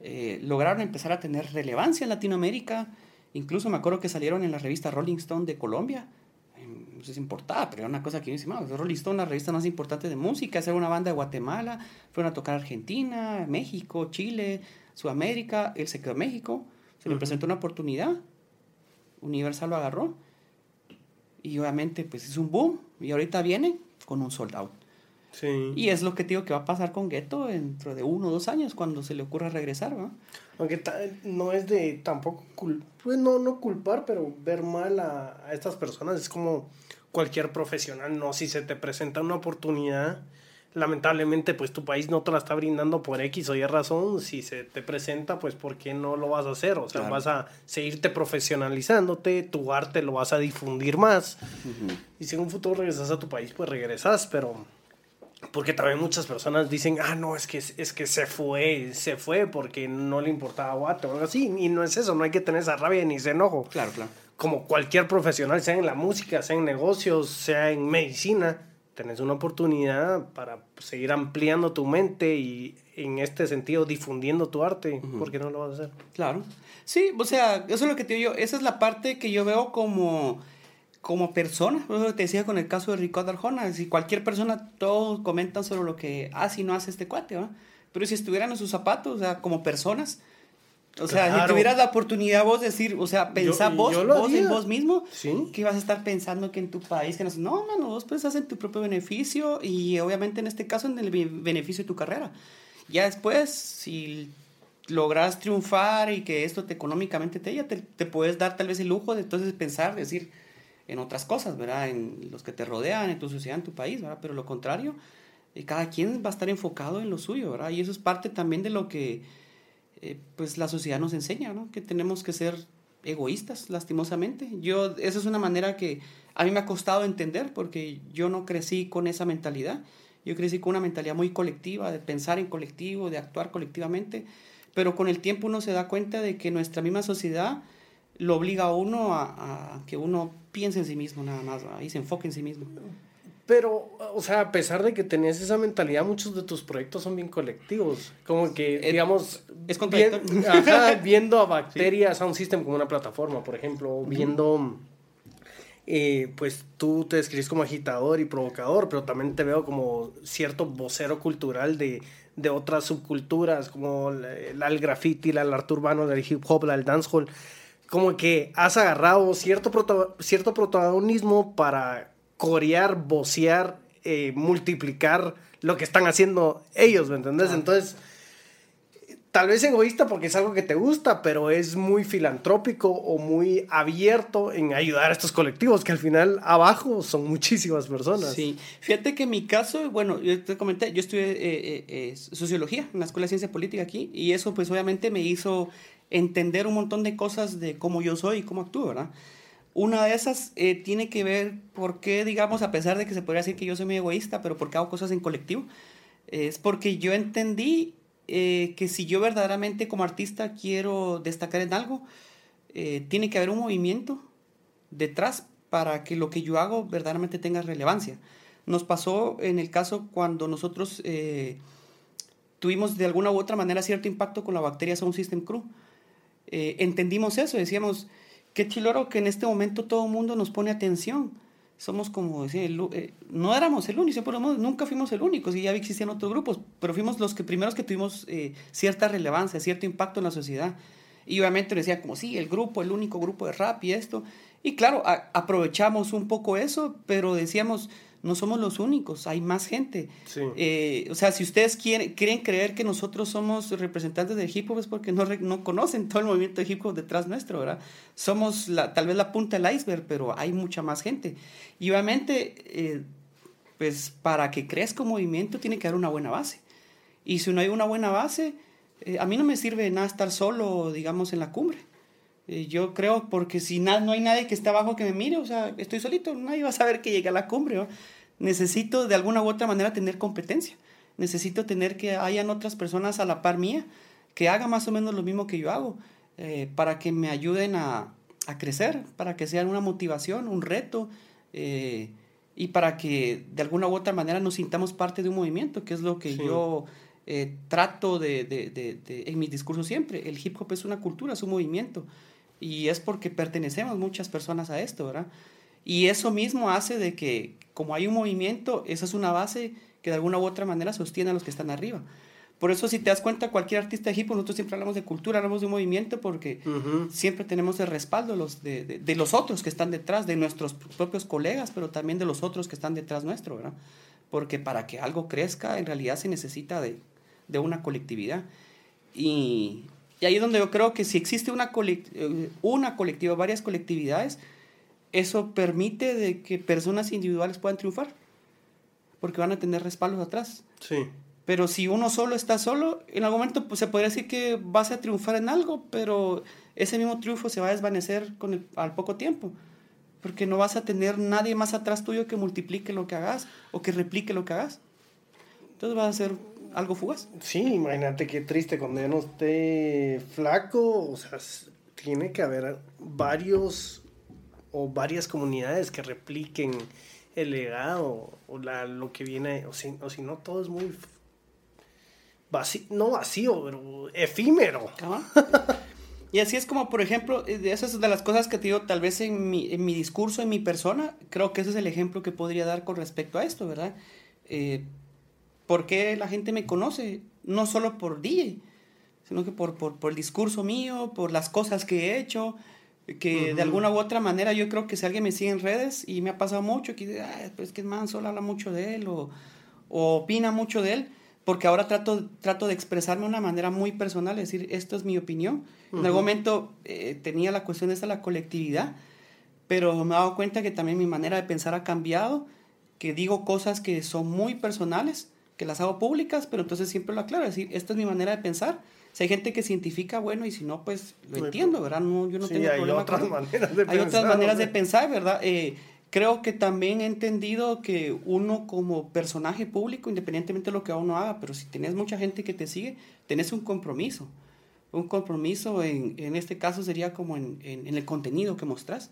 eh, lograron empezar a tener relevancia en Latinoamérica. Incluso me acuerdo que salieron en la revista Rolling Stone de Colombia. No sé si importaba, pero era una cosa que yo decía, Rolling Stone, la revista más importante de música, era una banda de Guatemala, fueron a tocar Argentina, México, Chile, Sudamérica, él se quedó en México, se le presentó una oportunidad, Universal lo agarró, y obviamente pues es un boom, y ahorita viene con un sold out. Sí. Y es lo que digo que va a pasar con Gueto dentro de uno o dos años cuando se le ocurra regresar, ¿no? Aunque no es de tampoco cul pues no, no culpar, pero ver mal a, a, estas personas es como cualquier profesional, ¿no? Si se te presenta una oportunidad, lamentablemente pues tu país no te la está brindando por X o Y razón, si se te presenta pues ¿por qué no lo vas a hacer? O sea, claro. vas a seguirte profesionalizándote, tu arte lo vas a difundir más uh -huh. y si en un futuro regresas a tu país pues regresas, pero porque también muchas personas dicen, ah, no, es que, es que se fue, se fue porque no le importaba Guate o algo así. Y no es eso, no hay que tener esa rabia ni ese enojo. Claro, claro. Como cualquier profesional, sea en la música, sea en negocios, sea en medicina, tenés una oportunidad para seguir ampliando tu mente y en este sentido difundiendo tu arte, ¿por qué no lo vas a hacer? Claro. Sí, o sea, eso es lo que te digo yo, esa es la parte que yo veo como como persona, eso te decía con el caso de Ricardo Arjona, si cualquier persona, todos comentan sobre lo que hace y no hace este cuate, ¿no? Pero si estuvieran en sus zapatos, o sea, como personas, o sea, si tuvieras la oportunidad vos de decir, o sea, pensar vos, vos en vos mismo, ¿Sí? que vas a estar pensando que en tu país, que no, no, mano, vos pensás en tu propio beneficio y obviamente en este caso en el beneficio de tu carrera. Ya después, si logras triunfar y que esto te económicamente te, te, te puedes dar tal vez el lujo de entonces pensar, decir, en otras cosas, ¿verdad? En los que te rodean, en tu sociedad, en tu país, ¿verdad? Pero lo contrario, eh, cada quien va a estar enfocado en lo suyo, ¿verdad? Y eso es parte también de lo que, eh, pues, la sociedad nos enseña, ¿no? Que tenemos que ser egoístas, lastimosamente. Yo, esa es una manera que a mí me ha costado entender porque yo no crecí con esa mentalidad. Yo crecí con una mentalidad muy colectiva, de pensar en colectivo, de actuar colectivamente, pero con el tiempo uno se da cuenta de que nuestra misma sociedad lo obliga a uno a, que uno piense en sí mismo nada más, y se enfoque en sí mismo. Pero, o sea, a pesar de que tenés esa mentalidad, muchos de tus proyectos son bien colectivos. Como que, eh, digamos, es viendo a Bacterias Sound System como una plataforma, por ejemplo, viendo, eh, pues tú te describes como agitador y provocador, pero también te veo como cierto vocero cultural de, de otras subculturas, como el, el graffiti, el arte urbano, el hip hop, el dancehall como que has agarrado cierto, cierto protagonismo para corear, vocear, eh, multiplicar lo que están haciendo ellos, ¿me entendés? Entonces, tal vez egoísta porque es algo que te gusta, pero es muy filantrópico o muy abierto en ayudar a estos colectivos que al final abajo son muchísimas personas. Sí, fíjate que en mi caso, bueno, yo te comenté, yo estudié eh, eh, sociología en la Escuela de Ciencia Política aquí y eso pues obviamente me hizo entender un montón de cosas de cómo yo soy y cómo actúo, ¿verdad? Una de esas eh, tiene que ver por qué, digamos, a pesar de que se podría decir que yo soy muy egoísta, pero por qué hago cosas en colectivo, es porque yo entendí eh, que si yo verdaderamente como artista quiero destacar en algo, eh, tiene que haber un movimiento detrás para que lo que yo hago verdaderamente tenga relevancia. Nos pasó en el caso cuando nosotros tuvimos de alguna u otra manera cierto impacto con la bacteria Sound System Crew. Eh, entendimos eso, decíamos, qué chiloro que en este momento todo el mundo nos pone atención. Somos como, decía, eh, no éramos el único, nunca fuimos el único, si ya existían otros grupos, pero fuimos los que primeros que tuvimos eh, cierta relevancia, cierto impacto en la sociedad. Y obviamente decía como, sí, el grupo, el único grupo de rap y esto. Y claro, aprovechamos un poco eso, pero decíamos, no somos los únicos, hay más gente. Eh, o sea, si ustedes quieren, quieren creer que nosotros somos representantes del hip hop es porque no, no conocen todo el movimiento de hip hop detrás nuestro, ¿verdad? Somos la, tal vez la punta del iceberg, pero hay mucha más gente. Y obviamente, eh, pues para que crezca un movimiento tiene que haber una buena base. Y si no hay una buena base, eh, a mí no me sirve nada estar solo, digamos, en la cumbre. Yo creo, porque si no hay nadie que esté abajo que me mire, o sea, estoy solito, nadie va a saber que llegué a la cumbre. ¿no? necesito de alguna u otra manera tener competencia. Necesito tener que hayan otras personas a la par mía que hagan más o menos lo mismo que yo hago eh, para que me ayuden a, a, crecer, para que sean una motivación, un reto eh, y para que de alguna u otra manera nos sintamos parte de un movimiento, que es lo que yo eh, trato de, de, de, en mi discurso siempre. El hip hop es una cultura, es un movimiento y es porque pertenecemos muchas personas a esto, ¿verdad? Y eso mismo hace de que, como hay un movimiento, esa es una base que de alguna u otra manera sostiene a los que están arriba. Por eso, si te das cuenta, cualquier artista de hip hop, nosotros siempre hablamos de cultura, hablamos de un movimiento, porque siempre tenemos el respaldo los de, de, los otros que están detrás, de nuestros propios colegas, pero también de los otros que están detrás nuestro, ¿verdad? Porque para que algo crezca, en realidad se necesita de, de una colectividad. Y, y, ahí es donde yo creo que si existe una, eh, una colectiva, varias colectividades, eso permite de que personas individuales puedan triunfar, porque van a tener respaldos atrás. Sí. Pero si uno solo está solo, en algún momento pues, se podría decir que vas a triunfar en algo, pero ese mismo triunfo se va a desvanecer con el, al poco tiempo, porque no vas a tener nadie más atrás tuyo que multiplique lo que hagas o que replique lo que hagas. Entonces va a ser algo fugaz. Sí, imagínate qué triste cuando ya no esté flaco, o sea, tiene que haber varios o varias comunidades que repliquen el legado o la, lo que viene, o si, o si no, todo es muy vacío, no vacío, pero efímero. Y así es como, por ejemplo, eh, de esas de las cosas que te digo, tal vez en mi, en mi discurso, en mi persona, creo que ese es el ejemplo que podría dar con respecto a esto, ¿verdad? Eh, ¿Por qué la gente me conoce? No solo por DJ, sino que por, por, por el discurso mío, por las cosas que he hecho, que de alguna u otra manera yo creo que si alguien me sigue en redes y me ha pasado mucho, que pues que man solo habla mucho de él o, o opina mucho de él, porque ahora trato, trato de expresarme de una manera muy personal, es decir, esto es mi opinión. En algún momento eh, tenía la cuestión de esta, la colectividad, pero me he dado cuenta que también mi manera de pensar ha cambiado, que digo cosas que son muy personales, que las hago públicas, pero entonces siempre lo aclaro, es decir, esta es mi manera de pensar. Si hay gente que se identifica, bueno, y si no, pues lo entiendo, ¿verdad? No, yo no tengo hay Otras maneras de hay pensar, otras maneras de pensar, ¿verdad? Eh, creo que también he entendido que uno como personaje público, independientemente de lo que uno haga, pero si tenés mucha gente que te sigue, tenés un compromiso. Un compromiso en, en este caso sería como en, en, el contenido que mostrás.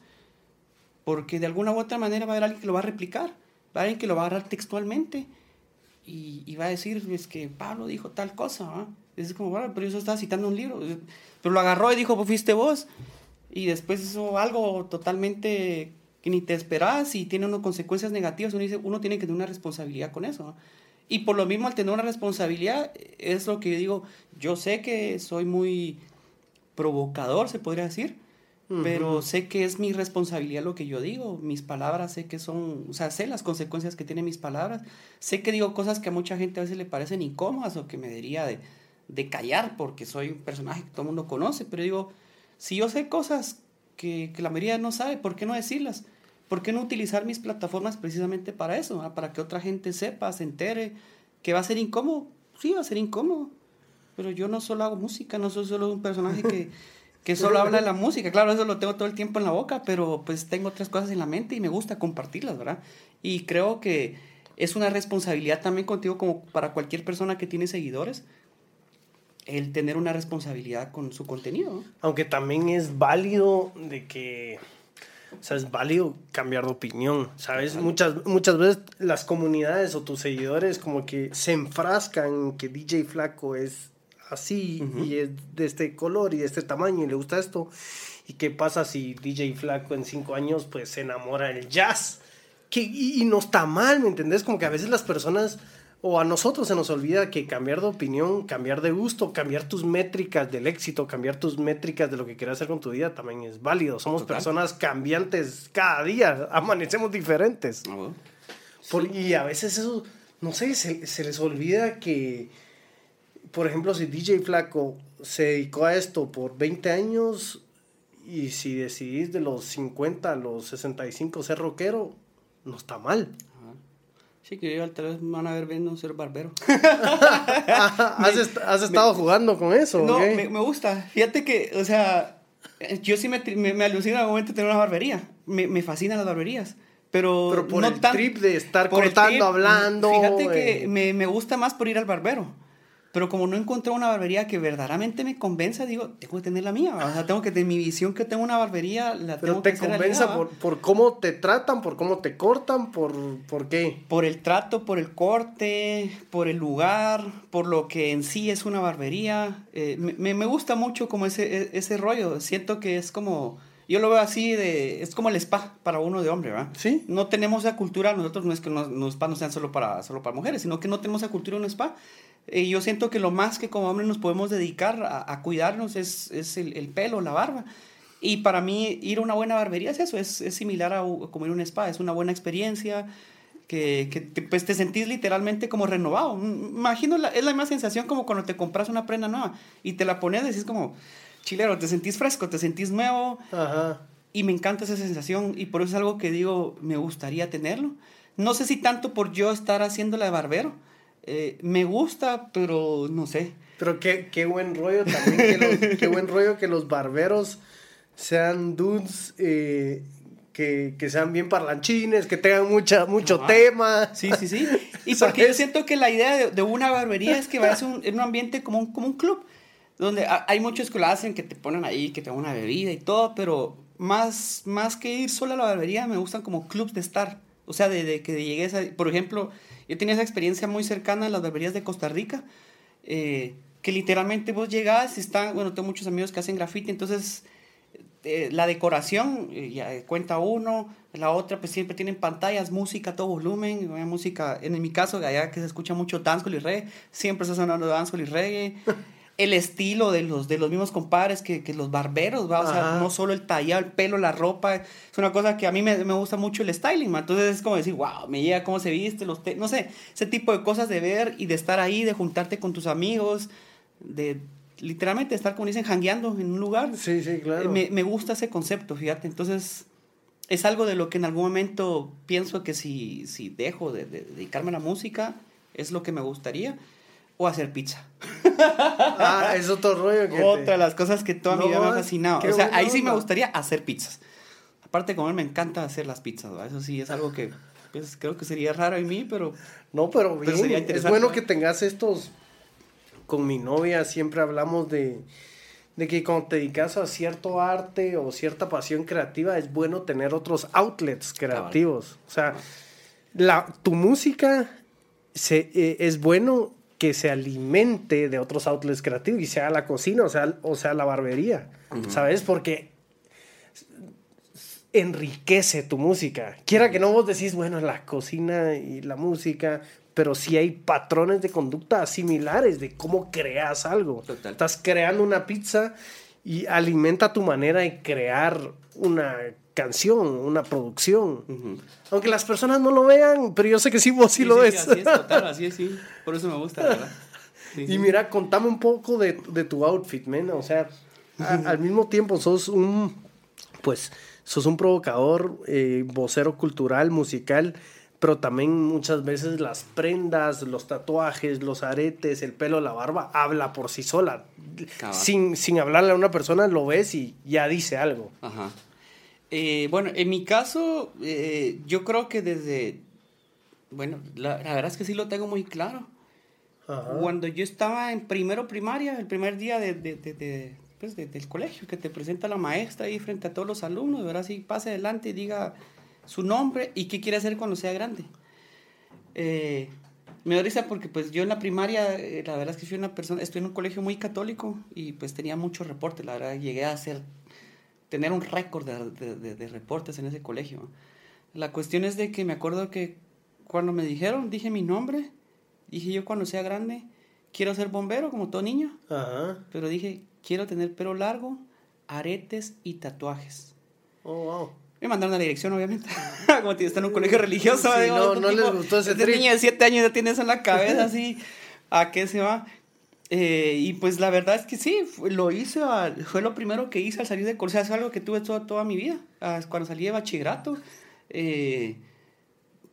Porque de alguna u otra manera va a haber alguien que lo va a replicar, va a haber alguien que lo va a agarrar textualmente y, va a decir, es que Pablo dijo tal cosa. Es como, bueno, pero yo estaba citando un libro. Pero lo agarró y dijo, pues fuiste vos. Y después hizo algo totalmente que ni te esperas y tiene unas consecuencias negativas, uno dice, uno tiene que tener una responsabilidad con eso. Y por lo mismo, al tener una responsabilidad, es lo que yo digo, yo sé que soy muy provocador, se podría decir, pero sé que es mi responsabilidad lo que yo digo, mis palabras sé que son, o sea, sé las consecuencias que tienen mis palabras, sé que digo cosas que a mucha gente a veces le parecen incómodas o que me diría de, de callar porque soy un personaje que todo el mundo conoce, pero digo, si yo sé cosas que, que la mayoría no sabe, ¿por qué no decirlas? ¿por qué no utilizar mis plataformas precisamente para eso? Ah, para que otra gente sepa, se entere, que va a ser incómodo. Sí, va a ser incómodo. Pero yo no solo hago música, no soy solo un personaje que, que solo habla de la música. Claro, eso lo tengo todo el tiempo en la boca, pero pues tengo otras cosas en la mente y me gusta compartirlas, ¿verdad? Y creo que es una responsabilidad también contigo como para cualquier persona que tiene seguidores, el tener una responsabilidad con su contenido. Aunque también es válido de que o sea, es válido cambiar de opinión, ¿sabes? Muchas, muchas veces las comunidades o tus seguidores como que se enfrascan en que DJ Flaco es así y es de este color y de este tamaño y le gusta esto. ¿Y qué pasa si DJ Flaco en cinco años pues se enamora del jazz? Que, y, y no está mal, ¿me entendés? Como que a veces las personas o a nosotros se nos olvida que cambiar de opinión, cambiar de gusto, cambiar tus métricas del éxito, cambiar tus métricas de lo que quieras hacer con tu vida también es válido. Somos personas cambiantes cada día, amanecemos diferentes. Ah, y a veces eso, no sé, se, se, les olvida que, por ejemplo, si DJ Flaco se dedicó a esto por 20 años y si decidís de los 50 a los 65 ser rockero, no está mal. Sí, que yo tal vez me van a ver viendo ser barbero. ¿Has, ¿Has, estado jugando con eso? No, me, me, gusta. Fíjate que, o sea, yo sí me, me, me alucina al momento de tener una barbería. Me, me fascinan las barberías. Pero, pero por el trip de estar cortando, hablando. Fíjate que eh. me, me gusta más por ir al barbero. Pero como no encontré una barbería que verdaderamente me convenza, digo, tengo que tener la mía. O sea, tengo que tener mi visión que tengo una barbería, la Pero te convenza por, por, cómo te tratan, por cómo te cortan, por, por qué. Por el trato, por el corte, por el lugar, por lo que en sí es una barbería. Eh, me, me, gusta mucho como ese, e, ese rollo. Siento que es como... Yo lo veo así de... Es como el spa para uno de hombre, ¿verdad? Sí. No tenemos esa cultura, nosotros no es que los, spas no sean solo para, solo para mujeres, sino que no tenemos esa cultura en un spa y yo siento que lo más que como hombres nos podemos dedicar a, a cuidarnos es, es el, el, pelo, la barba. Y para mí ir a una buena barbería es eso, es, es similar a, como ir a un spa, es una buena experiencia, que, que, pues te sentís literalmente como renovado. Imagino, la, es la misma sensación como cuando te compras una prenda nueva y te la pones y decís como, chilero, te sentís fresco, te sentís nuevo. Ajá. Y me encanta esa sensación y por eso es algo que digo, me gustaría tenerlo. No sé si tanto por yo estar haciendo la de barbero, eh, me gusta, pero no sé. Pero qué, qué buen rollo también, que los, qué buen rollo que los barberos sean dudes eh, que, que, sean bien parlanchines, que tengan mucha, mucho tema. Sí, sí, sí. Y porque yo siento que la idea de, de una barbería es que vayas un, en un ambiente como un, como un club, donde hay muchos que lo hacen, que te ponen ahí, que te dan una bebida y todo, pero más, más que ir solo a la barbería, me gustan como clubs de estar O sea, de, que llegues a, por ejemplo, yo tenía esa experiencia muy cercana en las barberías de Costa Rica, eh, que literalmente vos llegás y están, bueno, tengo muchos amigos que hacen graffiti, entonces eh, la decoración, eh, cuenta uno, la otra pues siempre tienen pantallas, música todo volumen, música, en mi caso, allá que se escucha mucho dancehall y reggae, siempre está sonando dancehall y reggae. el estilo de los, de los mismos compadres que, que los barberos, ¿va? O sea, no solo el tallado, el pelo, la ropa, es una cosa que a mí me, me gusta mucho el styling, entonces es como decir, wow, me llega cómo se viste, los no sé, ese tipo de cosas de ver y de estar ahí, de juntarte con tus amigos, de literalmente estar, como dicen, jangueando en un lugar. Sí, sí, claro. Me, me gusta ese concepto, fíjate, entonces es algo de lo que en algún momento pienso que si, si dejo de, de dedicarme a la música, es lo que me gustaría o hacer pizza. Ah, es otro rollo que Otra de las cosas que toda mi vida me ha fascinado. O sea, ahí sí me gustaría hacer pizzas. Aparte de comer, me encanta hacer las pizzas, Eso sí es algo que pues, creo que sería raro en mí, pero... No, pero, bien, es bueno que tengas estos... Con mi novia siempre hablamos de, de que cuando te dedicas a cierto arte o cierta pasión creativa, es bueno tener otros outlets creativos. O sea, la, tu música se, eh, es bueno que se alimente de otros outlets creativos y sea la cocina o sea, o sea la barbería, ¿sabes? Porque enriquece tu música. Quiera que no vos decís, bueno, la cocina y la música, pero sí hay patrones de conducta similares de cómo creas algo. Estás creando una pizza y alimenta tu manera de crear una canción, una producción. Aunque las personas no lo vean, pero yo sé que sí vos sí, lo ves. así es, total, así es, sí. Por eso me gusta, ¿verdad? y mira, contame un poco de, de tu outfit, man. O sea, al mismo tiempo sos un, pues, sos un provocador, eh, vocero cultural, musical, pero también muchas veces las prendas, los tatuajes, los aretes, el pelo, la barba, habla por sí sola. Sin, sin hablarle a una persona, lo ves y ya dice algo. Ajá. Eh, bueno, en mi caso, eh, yo creo que desde, bueno, la, verdad es que sí lo tengo muy claro. Cuando yo estaba en primero primaria, el primer día de, de, de, pues del colegio, que te presenta la maestra ahí frente a todos los alumnos, de verdad sí pase adelante y diga su nombre y qué quiere hacer cuando sea grande. Eh, me da risa porque pues yo en la primaria, la verdad es que fui una persona, estoy en un colegio muy católico y pues tenía muchos reportes, la verdad llegué a hacer tener un récord de, reportes en ese colegio. La cuestión es de que me acuerdo que cuando me dijeron, dije mi nombre, dije yo cuando sea grande, quiero ser bombero como todo niño. Pero dije, quiero tener pelo largo, aretes y tatuajes. Oh, wow. Me mandaron a la dirección, obviamente. como está en un colegio religioso. no, no les gustó ese Este niño de 7 años ya tiene eso en la cabeza, así. ¿A qué se va? Eh, y pues la verdad es que sí, lo hice, fue lo primero que hice al salir de colegio, es algo que tuve toda, toda mi vida, cuando salí de bachillerato. Eh,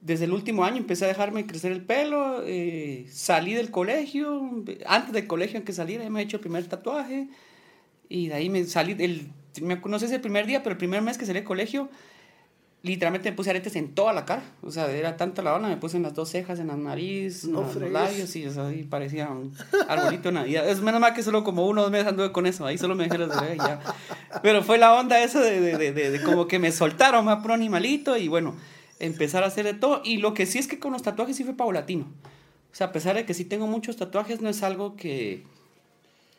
desde el último año empecé a dejarme crecer el pelo, eh, salí del colegio, antes del colegio en que saliera me he hecho el primer tatuaje y de ahí me salí, el, no sé si el primer día, pero el primer mes que salí del colegio literalmente me puse aretes en toda la cara. O sea, era tanta la bala, me puse en las dos cejas, en la nariz, en los labios, y, o sea, y parecía un arbolito de Navidad. Es menos mal que solo como uno o dos meses anduve con eso, ahí solo me dejé los de ya. Pero fue la onda eso de, de, de, de, como que me soltaron más pro animalito y bueno, empezar a hacer de todo. Y lo que sí es que con los tatuajes sí fue paulatino. O sea, a pesar de que sí tengo muchos tatuajes, no es algo que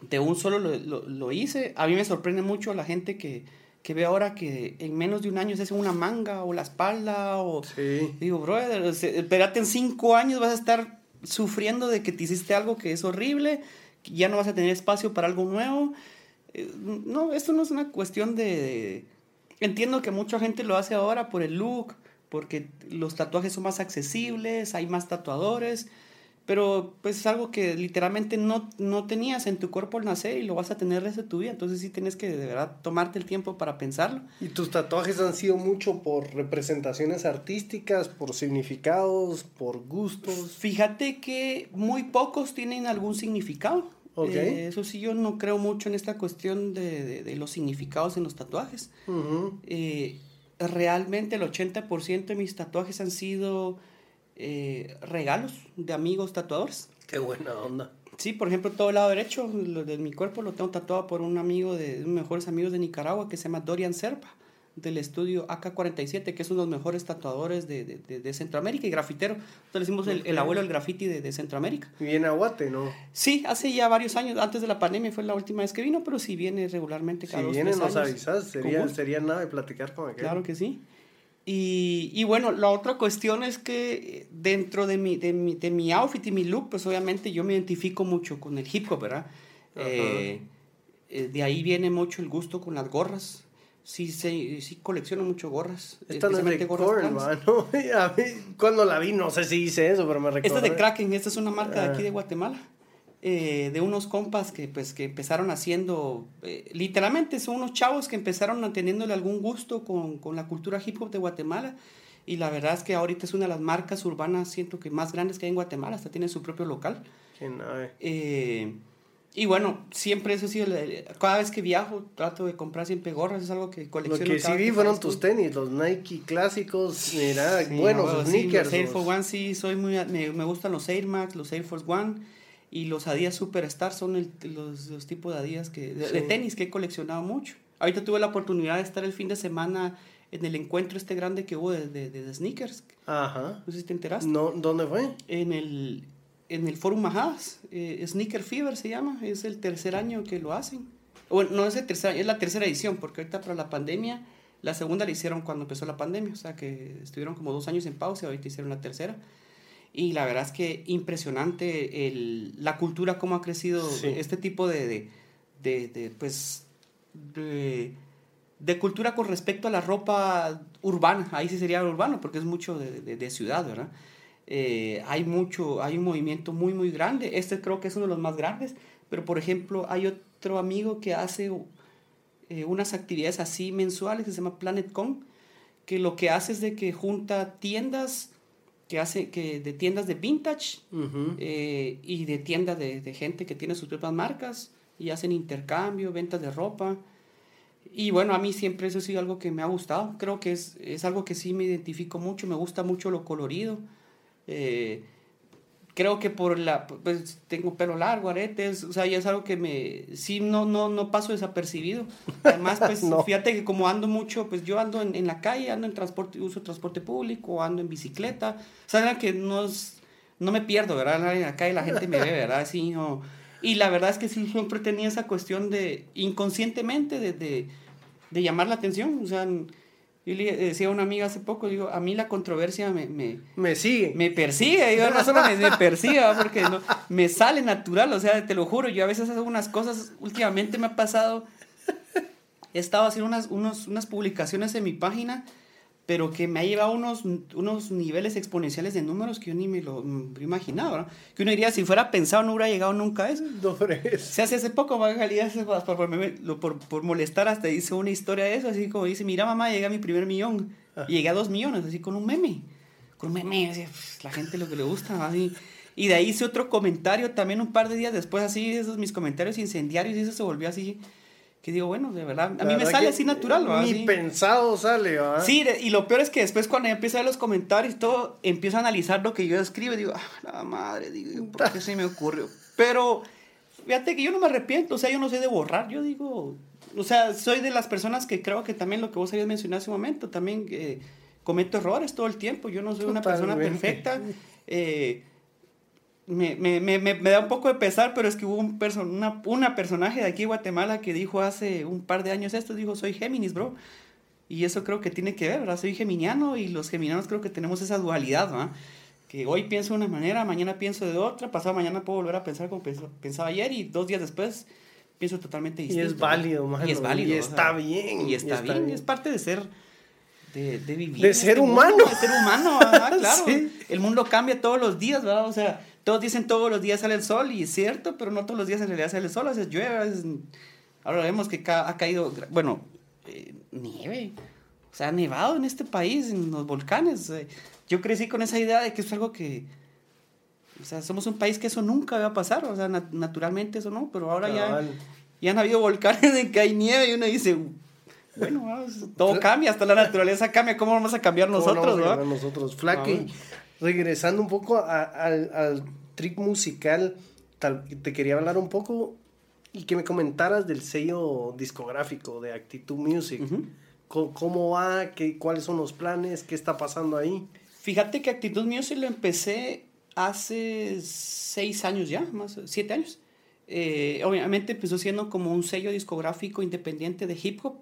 de un solo lo, lo, lo hice. A mí me sorprende mucho la gente que que ve ahora que en menos de un año se hace una manga o la espalda o... Sí. Digo, brother, espérate en cinco años vas a estar sufriendo de que te hiciste algo que es horrible, que ya no vas a tener espacio para algo nuevo. Eh, no, esto no es una cuestión de... Entiendo que mucha gente lo hace ahora por el look, porque los tatuajes son más accesibles, hay más tatuadores, pero pues es algo que literalmente no, no tenías en tu cuerpo al nacer y lo vas a tener desde tu vida, entonces sí tienes que de verdad tomarte el tiempo para pensarlo. ¿Y tus tatuajes han sido mucho por representaciones artísticas, por significados, por gustos? Fíjate que muy pocos tienen algún significado. Eh, eso sí, yo no creo mucho en esta cuestión de, de, los significados en los tatuajes. Eh, realmente el 80% de mis tatuajes han sido eh, regalos de amigos tatuadores. Qué buena onda. Sí, por ejemplo, todo el lado derecho de mi cuerpo lo tengo tatuado por un amigo de, unos mejores amigos de Nicaragua que se llama Dorian Serpa. del estudio AK-47, que es uno de los mejores tatuadores de, de, de Centroamérica y grafitero. Entonces le decimos el, el abuelo del graffiti de, Centroamérica. Y viene a Guate, ¿no? Sí, hace ya varios años, antes de la pandemia fue la última vez que vino, pero sí viene regularmente cada si dos, viene, nos avisas, sería, sería nada de platicar con aquel. Claro que sí. Y, y, bueno, la otra cuestión es que dentro de mi, de, mi, de mi outfit y mi look, pues obviamente yo me identifico mucho con el hip hop, ¿verdad? Eh, eh, de ahí viene mucho el gusto con las gorras. Sí, sí, sí colecciono mucho gorras. Esta no es de Korn, mano. A mí, cuando la vi, no sé si hice eso, pero me recuerdo. Esta es de Kraken, esta es una marca de aquí de Guatemala. Eh, de unos compas que pues que empezaron haciendo, eh, literalmente son unos chavos que empezaron teniéndole algún gusto con, con, la cultura hip hop de Guatemala y la verdad es que ahorita es una de las marcas urbanas, siento que más grandes que hay en Guatemala, hasta tiene su propio local. Eh, y bueno, siempre eso sí, cada vez que viajo trato de comprar siempre gorras, es algo que colecciono. Lo que sí vi fueron tus tenis, los Nike clásicos, mira, sí, buenos, bueno, sneakers. Sí, los Air Force One sí, soy muy, me, me gustan los Air Max, los Air Force One y los Adidas Superstar son el, los, los, tipos de Adidas que de, sí. de, tenis que he coleccionado mucho. Ahorita tuve la oportunidad de estar el fin de semana en el encuentro este grande que hubo de, de, de sneakers. Ajá. No sé si te enteraste. No, ¿Dónde fue? En el, en el Forum Majadas. Eh, Sneaker Fever se llama. Es el tercer año que lo hacen. Bueno, no es el tercer año, es la tercera edición, porque ahorita para la pandemia, la segunda la hicieron cuando empezó la pandemia. O sea que estuvieron como dos años en pausa y ahorita hicieron la tercera. Y la verdad es que impresionante el, la cultura, cómo ha crecido sí. este tipo de, de, de, de pues, de, cultura con respecto a la ropa urbana. Ahí sí sería urbano, porque es mucho de, ciudad, ¿verdad? Eh, hay mucho, hay un movimiento muy, muy grande. Este creo que es uno de los más grandes. Pero, por ejemplo, hay otro amigo que hace eh, unas actividades así mensuales que se llama Planet Con, que lo que hace es de que junta tiendas que hace que de tiendas de vintage uh -huh. eh, y de tiendas de, de, gente que tiene sus propias marcas y hacen intercambio, ventas de ropa. Y bueno, a mí siempre eso ha sido algo que me ha gustado. Creo que es, es algo que sí me identifico mucho. Me gusta mucho lo colorido. Eh, creo que por la pues tengo pelo largo aretes o sea ya es algo que me sí no no no paso desapercibido. Además pues no. fíjate que como ando mucho pues yo ando en, en, la calle ando en transporte uso transporte público ando en bicicleta. O sea que no es, no me pierdo verdad en la calle la gente me ve verdad así no. Y la verdad es que sí siempre tenía esa cuestión de inconscientemente de, de, de llamar la atención. O sea yo le decía a una amiga hace poco, digo, a mí la controversia me... Me, me sigue. Me persigue, digo, no solo me, me persigue, porque no, me sale natural, o sea, te lo juro, yo a veces hago unas cosas, últimamente me ha pasado, he estado haciendo unas, unos, unas publicaciones en mi página, pero que me ha llevado unos, unos niveles exponenciales de números que yo ni me lo imaginaba, ¿no? Que uno diría, si fuera pensado, no hubiera llegado nunca a eso. No, Se hace hace poco, Magalía, por, por, por, por, molestar, hasta hice una historia de eso, así como dice, mira mamá, llegué a mi primer millón, ah. y llegué a dos millones, así con un meme, con un meme, así, pues, la gente lo que le gusta, así. Y de ahí hice otro comentario también un par de días después, así, esos mis comentarios incendiarios, y eso se volvió así que digo, bueno, de verdad, a mí me sale así natural, ¿va? Ni así. pensado sale, ¿va? Sí, y lo peor es que después cuando ya empiezo a ver los comentarios y todo, empiezo a analizar lo que yo escribo y digo, ah, la madre, digo, ¿por qué se me ocurrió? Pero, fíjate que yo no me arrepiento, o sea, yo no sé de borrar, yo digo, o sea, soy de las personas que creo que también lo que vos habías mencionado hace un momento, también eh, cometo errores todo el tiempo, yo no soy una persona perfecta, eh, me, me, me, me, da un poco de pesar, pero es que hubo un person una, una, personaje de aquí de Guatemala que dijo hace un par de años esto, dijo, soy Géminis, bro. Y eso creo que tiene que ver, ¿verdad? Soy geminiano y los geminianos creo que tenemos esa dualidad, ¿verdad? Que hoy pienso de una manera, mañana pienso de otra, pasado mañana puedo volver a pensar como pensaba ayer y dos días después pienso totalmente distinto. Y es válido, mano. Y es válido. Y está bien. Y está, y está bien. bien. Es parte de ser... De, de, vivir. De ser este humano. Mundo, de ser humano, ¿verdad? claro. sí. El mundo cambia todos los días, ¿verdad? O sea, todos dicen todos los días sale el sol y es cierto, pero no todos los días en realidad sale el sol, a veces llueve, a veces... Ahora vemos que ca ha caído, bueno, eh, nieve, o sea, ha nevado en este país, en los volcanes. Eh, yo crecí con esa idea de que es algo que, o sea, somos un país que eso nunca va a pasar, o sea, nat naturalmente eso no, pero ahora ya, ya han habido volcanes en que hay nieve y uno dice, bueno, todo cambia, hasta la naturaleza cambia, ¿cómo vamos a cambiar nosotros? ¿no? Cambiar nosotros, Flaque regresando un poco a, a, al trick musical, tal, te quería hablar un poco y que me comentaras del sello discográfico de Actitud Music. Uh -huh. ¿Cómo va? ¿Qué, ¿Cuáles son los planes? ¿Qué está pasando ahí? Fíjate que Actitud Music lo empecé hace seis años ya, más siete años. Eh, obviamente empezó siendo como un sello discográfico independiente de hip hop.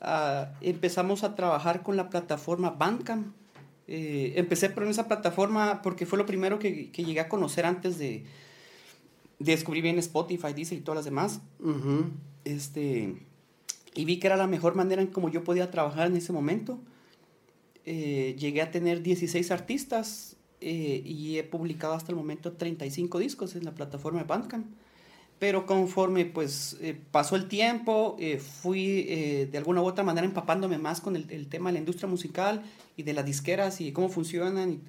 Ah, empezamos a trabajar con la plataforma Bandcamp. Eh, empecé por esa plataforma porque fue lo primero que, que llegué a conocer antes de, de, descubrir bien Spotify, Deezer y todas las demás. este, y vi que era la mejor manera en como yo podía trabajar en ese momento. Eh, llegué a tener 16 artistas eh, y he publicado hasta el momento 35 discos en la plataforma de Bandcamp. Pero conforme pues eh, pasó el tiempo, fui de alguna u otra manera empapándome más con el, el, tema de la industria musical y de las disqueras y cómo funcionan. Y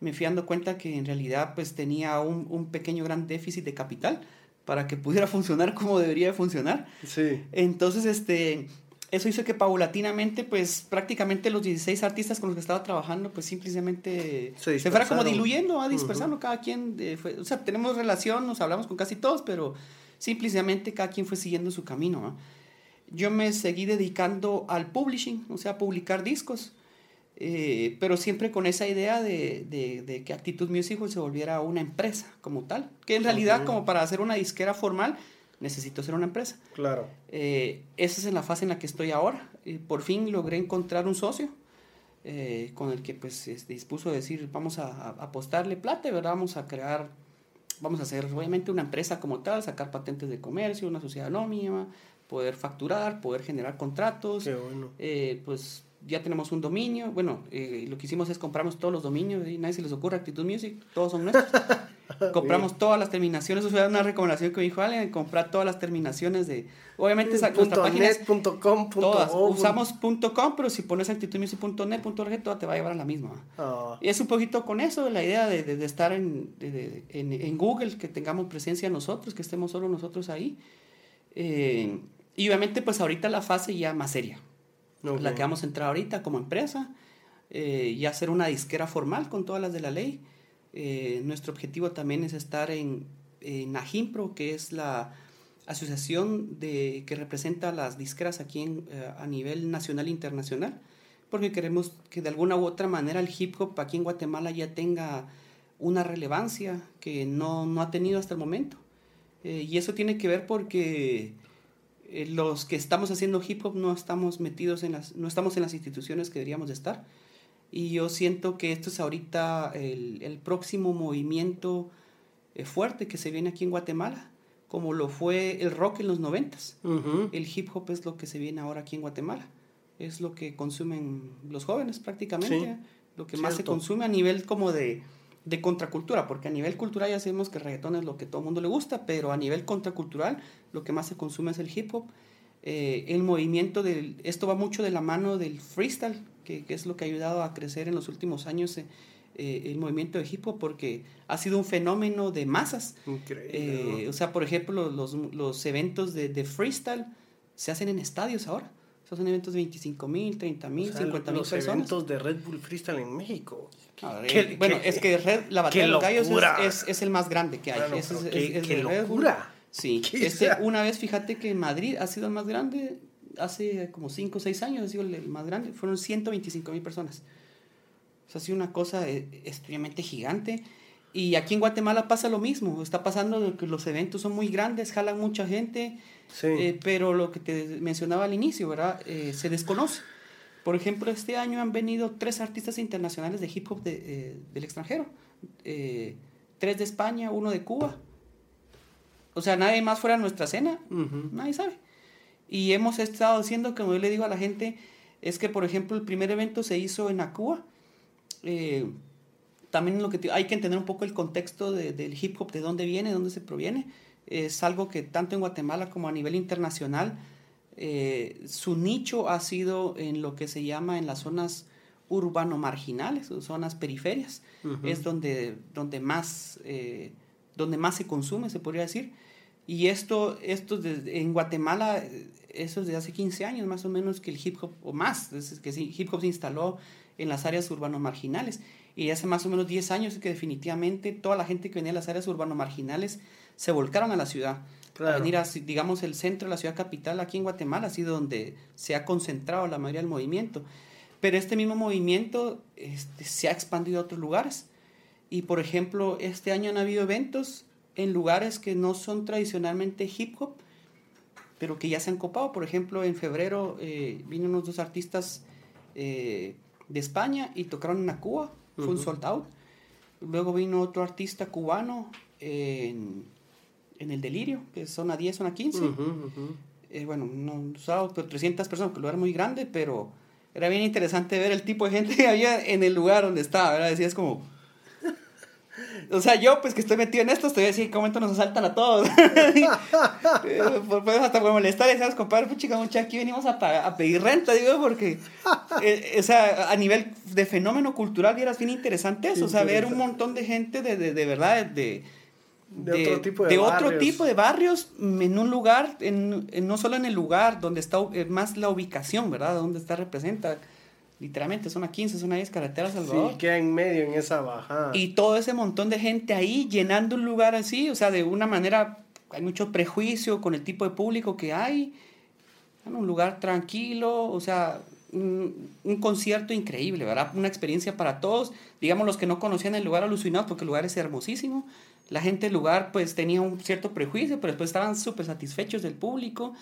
me fui dando cuenta que en realidad pues tenía un, un pequeño gran déficit de capital para que pudiera funcionar como debería funcionar. Sí. Entonces, este, eso hizo que paulatinamente, pues prácticamente los 16 artistas con los que estaba trabajando, pues simplemente se, fuera como diluyendo, a dispersando cada quien. o sea, tenemos relación, nos hablamos con casi todos, pero simplemente cada quien fue siguiendo su camino. Yo me seguí dedicando al publishing, o sea, a publicar discos. Eh, pero siempre con esa idea de, de, de, que Actitud Music se volviera una empresa como tal, que en realidad como para hacer una disquera formal necesito ser una empresa. Claro. Eh, esa es en la fase en la que estoy ahora. por fin logré encontrar un socio eh, con el que pues este, dispuso a decir vamos a, a, apostarle plata, ¿verdad? Vamos a crear, vamos a hacer obviamente una empresa como tal, sacar patentes de comercio, una sociedad anónima, poder facturar, poder generar contratos. Qué bueno. pues ya tenemos un dominio. Bueno, eh, lo que hicimos es compramos todos los dominios y nadie se les ocurre Actitud Music, todos son nuestros. compramos todas las terminaciones. Eso fue una recomendación que me dijo Ale, comprar todas las terminaciones de. Obviamente, esa, nuestra página. todas. Usamos .com, pero si pones actitudmusic.net.org, toda te va a llevar a la misma. Ah. Y es un poquito con eso, la idea de, de, estar en, de, en, en, Google, que tengamos presencia nosotros, que estemos solo nosotros ahí. Eh, y obviamente, pues ahorita la fase ya más seria la que vamos a entrar ahorita como empresa, eh, y hacer una disquera formal con todas las de la ley. Eh, nuestro objetivo también es estar en, en AGIMPRO, que es la asociación de, que representa las disqueras aquí en, eh, a nivel nacional e internacional, porque queremos que de alguna u otra manera el hip hop aquí en Guatemala ya tenga una relevancia que no, no ha tenido hasta el momento. y eso tiene que ver porque eh, los que estamos haciendo hip hop no estamos metidos en las, no estamos en las instituciones que deberíamos de estar. Y yo siento que esto es ahorita el, el próximo movimiento eh, fuerte que se viene aquí en Guatemala, como lo fue el rock en los noventas. El hip hop es lo que se viene ahora aquí en Guatemala. Es lo que consumen los jóvenes prácticamente, lo que más se consume a nivel como de, de contracultura, porque a nivel cultural ya sabemos que el reggaetón es lo que todo el mundo le gusta, pero a nivel contracultural lo que más se consume es el hip hop. Eh, el movimiento del, esto va mucho de la mano del freestyle, que, que, es lo que ha ayudado a crecer en los últimos años eh, eh, el movimiento de hip hop, porque ha sido un fenómeno de masas. Increíble. O sea, por ejemplo, los, los eventos de, de freestyle se hacen en estadios ahora. Esos son eventos de 25 mil, 30 mil, 50 mil personas. Los eventos de Red Bull Freestyle en México. bueno, es que Red, la batalla de los gallos es, es, el más grande que hay. es, qué, qué locura. Sí, este, una vez fíjate que Madrid ha sido el más grande, hace como 5 o 6 años ha sido el más grande, fueron 125 mil personas. O sea, ha sido una cosa eh, extremadamente gigante. Y aquí en Guatemala pasa lo mismo, está pasando que los eventos son muy grandes, jalan mucha gente, eh, pero lo que te mencionaba al inicio, ¿verdad? Eh, se desconoce. Por ejemplo, este año han venido tres artistas internacionales de hip hop de, del extranjero, tres de España, uno de Cuba o sea, nadie más fuera nuestra cena, nadie sabe. Y hemos estado haciendo, como yo le digo a la gente, es que, por ejemplo, el primer evento se hizo en Acúa. Eh, también lo que hay que entender un poco el contexto del hip hop, de dónde viene, de dónde se proviene. Es algo que tanto en Guatemala como a nivel internacional, eh, su nicho ha sido en lo que se llama en las zonas urbano marginales, zonas periferias. Es donde, donde, más, eh, donde más se consume, se podría decir. Y esto, esto en Guatemala, eso es de hace 15 años más o menos que el hip hop, o más, es que el hip hop se instaló en las áreas urbano marginales. Y hace más o menos 10 años que definitivamente toda la gente que venía de las áreas urbano marginales se volcaron a la ciudad. a venir a, digamos, el centro de la ciudad capital, aquí en Guatemala, ha sido donde se ha concentrado la mayoría del movimiento. Pero este mismo movimiento este, se ha expandido a otros lugares. Y, por ejemplo, este año han habido eventos en lugares que no son tradicionalmente hip hop, pero que ya se han copado. Por ejemplo, en febrero eh, vinieron unos dos artistas eh, de España y tocaron en Cuba, fue un sold out. Luego vino otro artista cubano en, en El Delirio, que es zona 10, zona 15. Eh, bueno, no usado, pero 300 personas, que el lugar muy grande, pero era bien interesante ver el tipo de gente que había en el lugar donde estaba, ¿verdad? Decías como o sea, yo, pues que estoy metido en esto, estoy así, en qué momento nos asaltan a todos. pues hasta por molestar, decíamos, compadre, pues chica, mucha, aquí venimos a, a, pedir renta, digo, porque, eh, o sea, a nivel de fenómeno cultural, vieras bien interesante eso, o sea, ver un montón de gente de, de, de verdad, de, de, otro tipo de, de barrios. otro tipo de barrios en un lugar, en, no solo en el lugar donde está eh, más la ubicación, ¿verdad? Donde está representa literalmente zona 15, zona 10, carretera Salvador. Sí, queda en medio en esa bajada. Y todo ese montón de gente ahí llenando un lugar así, o sea, de una manera, hay mucho prejuicio con el tipo de público que hay, un lugar tranquilo, o sea, un, un, concierto increíble, ¿verdad? Una experiencia para todos, digamos los que no conocían el lugar alucinados, porque el lugar es hermosísimo, la gente del lugar pues tenía un cierto prejuicio, pero después estaban súper satisfechos del público,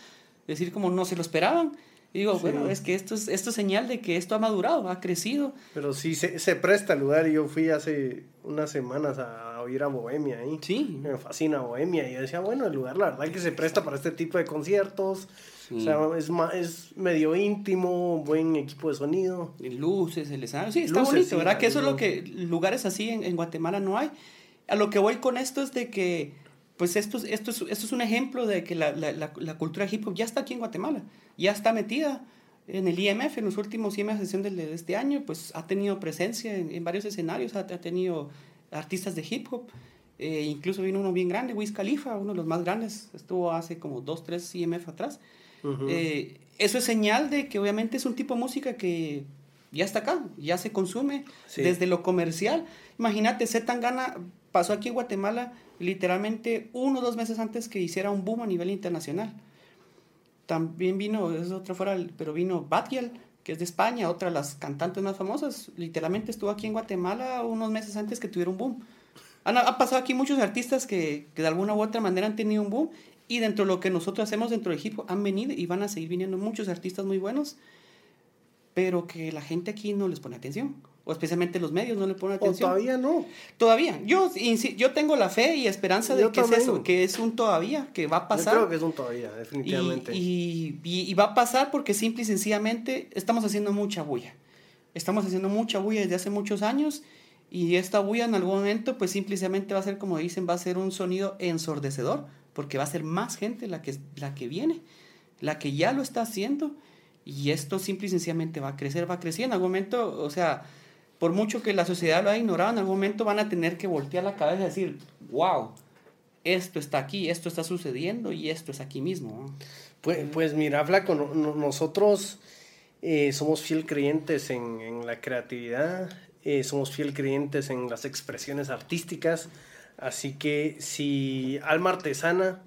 decir como no se lo esperaban. Y digo, bueno, es que esto es, esto es señal de que esto ha madurado, ha crecido. Pero sí, se, se presta el lugar. Yo fui hace unas semanas a oír a Bohemia ahí. Sí. Me fascina Bohemia. Y yo decía, bueno, el lugar, la verdad, que se presta para este tipo de conciertos. Sí. O sea, es, es medio íntimo, buen equipo de sonido. Luces, el escenario. Sí, está Luces, bonito, sí, ¿verdad? Que eso es lo que lugares así en, en Guatemala no hay. A lo que voy con esto es de que pues esto, esto, es, esto es un ejemplo de que la, la, la, la, cultura hip hop ya está aquí en Guatemala, ya está metida en el IMF, en los últimos IMF sesión de, este año, pues ha tenido presencia en, en varios escenarios, ha, ha, tenido artistas de hip hop, eh, incluso vino uno bien grande, Wiz Khalifa, uno de los más grandes, estuvo hace como dos, tres IMF atrás. Uh -huh. eh, eso es señal de que obviamente es un tipo de música que ya está acá, ya se consume sí. desde lo comercial. Imagínate, Zetangana pasó aquí en Guatemala literalmente uno o dos meses antes que hiciera un boom a nivel internacional. También vino, es otra fuera, pero vino Batgirl, que es de España, otra de las cantantes más famosas. Literalmente estuvo aquí en Guatemala unos meses antes que tuviera un boom. Han, ha pasado aquí muchos artistas que, que, de alguna u otra manera han tenido un boom y dentro de lo que nosotros hacemos dentro de hip hop han venido y van a seguir viniendo muchos artistas muy buenos, pero que la gente aquí no les pone atención o especialmente los medios no le ponen atención. O todavía no. Todavía. Yo, yo tengo la fe y esperanza de yo que también. es eso, que es un todavía, que va a pasar. Yo creo que es un todavía, definitivamente. Y, y, y, va a pasar porque simple y sencillamente estamos haciendo mucha bulla. Estamos haciendo mucha bulla desde hace muchos años y esta bulla en algún momento, pues simplemente va a ser, como dicen, va a ser un sonido ensordecedor, porque va a ser más gente la que, la que viene, la que ya lo está haciendo. Y esto simple y sencillamente va a crecer, va a crecer. En algún momento, o sea, por mucho que la sociedad lo haya ignorado, en algún momento van a tener que voltear la cabeza y decir, wow, esto está aquí, esto está sucediendo y esto es aquí mismo. Pues, pues mira, Flaco, no, no, nosotros eh, somos fiel creyentes en, en la creatividad, eh, somos fiel creyentes en las expresiones artísticas, así que si Alma Artesana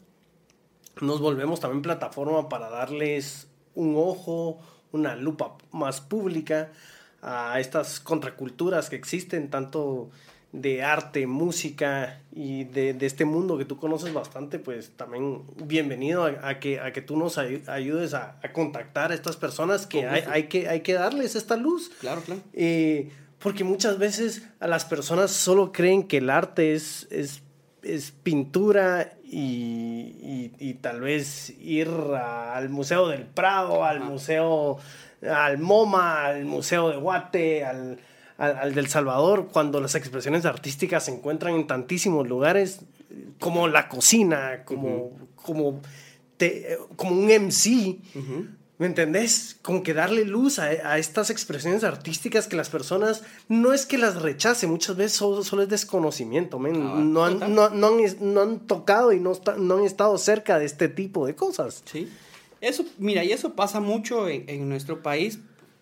nos volvemos también plataforma para darles un ojo, una lupa más pública, a estas contraculturas que existen, tanto de arte, música y de, de, este mundo que tú conoces bastante, pues también bienvenido a, a que, a que tú nos ayudes a, a, contactar a estas personas que hay, hay, que hay que darles esta luz. Claro, claro. Eh, porque muchas veces a las personas solo creen que el arte es, es, es pintura y, y, y, tal vez ir al Museo del Prado, al. Museo al MoMA, al Museo de Guate, al, al, al, del Salvador, cuando las expresiones artísticas se encuentran en tantísimos lugares, como la cocina, como, uh -huh. como, te, como un MC. Uh -huh. ¿Me entendés? Como que darle luz a, a, estas expresiones artísticas que las personas no es que las rechace, muchas veces solo, solo es desconocimiento. Ah, no, han, no, no, han, no, han, tocado y no, no han estado cerca de este tipo de cosas. Sí. Eso, mira, y eso pasa mucho en, en, nuestro país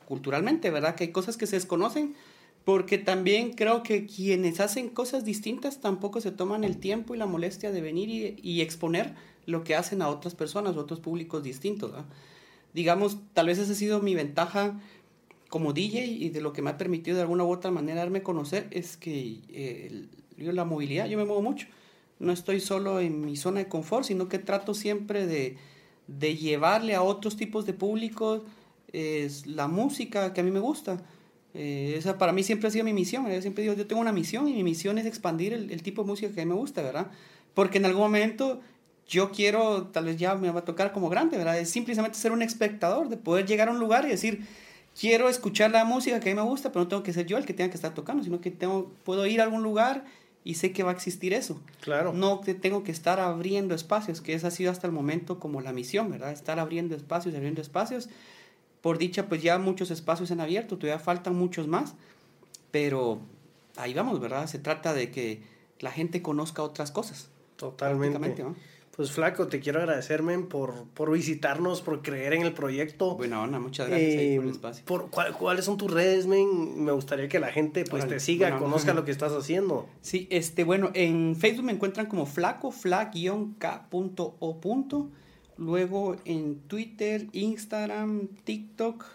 culturalmente, ¿verdad? Que hay cosas que se desconocen, porque también creo que quienes hacen cosas distintas tampoco se toman el tiempo y la molestia de venir y, y exponer lo que hacen a otras personas, otros públicos distintos. Digamos, tal vez esa ha sido mi ventaja como DJ y de lo que me ha permitido de alguna u otra manera darme a conocer es que eh, la movilidad, yo me muevo mucho. No estoy solo en mi zona de confort, sino que trato siempre de, llevarle a otros tipos de públicos es la música que a mí me gusta. Eh, esa para mí siempre ha sido mi misión. Yo siempre digo, yo tengo una misión y mi misión es expandir el, el, tipo de música que a mí me gusta, ¿verdad? Porque en algún momento yo quiero, tal vez ya me va a tocar como grande, ¿verdad? Es simplemente ser un espectador, de poder llegar a un lugar y decir, quiero escuchar la música que a mí me gusta, pero no tengo que ser yo el que tenga que estar tocando, sino que tengo, puedo ir a algún lugar y sé que va a existir eso. Claro. No que tengo que estar abriendo espacios, que esa ha sido hasta el momento como la misión, ¿verdad? Estar abriendo espacios, abriendo espacios por dicha, pues ya muchos espacios han abierto, todavía faltan muchos más, pero ahí vamos, ¿verdad? Se trata de que la gente conozca otras cosas. Totalmente. Pues flaco, te quiero agradecerme por, por visitarnos, por creer en el proyecto. Bueno, Ana, muchas gracias por el eh, espacio. Por, ¿Cuáles son tus redes, men? Me gustaría que la gente pues te siga, conozca lo que estás haciendo. Sí, este, bueno, en Facebook me encuentran como flaco, fla-k.o. Luego en Twitter, Instagram, TikTok,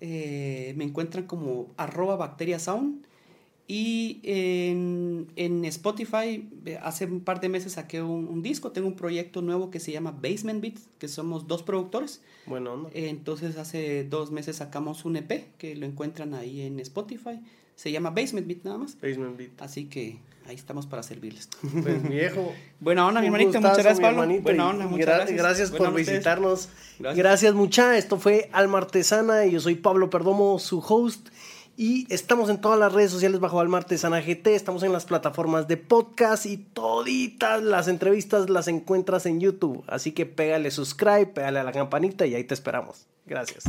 eh, me encuentran como arroba bacteriasound. Y en, en, Spotify, eh, hace un par de meses saqué un, disco, tengo un proyecto nuevo que se llama Basement Beats, que somos dos productores. Bueno, entonces hace dos meses sacamos un EP que lo encuentran ahí en Spotify. Se llama Basement Beat nada más. Basement Beat. Así que ahí estamos para servirles. Pues viejo. Buena onda, mi hermanito. Muchas gracias, Pablo. Buena onda, muchas gracias. Gracias por visitarnos. Gracias. gracias, mucha. Esto fue Alma Artesana y yo soy Pablo Perdomo, su host. Y estamos en todas las redes sociales bajo Alma Artesana GT. Estamos en las plataformas de podcast y toditas las entrevistas las encuentras en YouTube. Así que pégale subscribe, pégale a la campanita y ahí te esperamos. Gracias.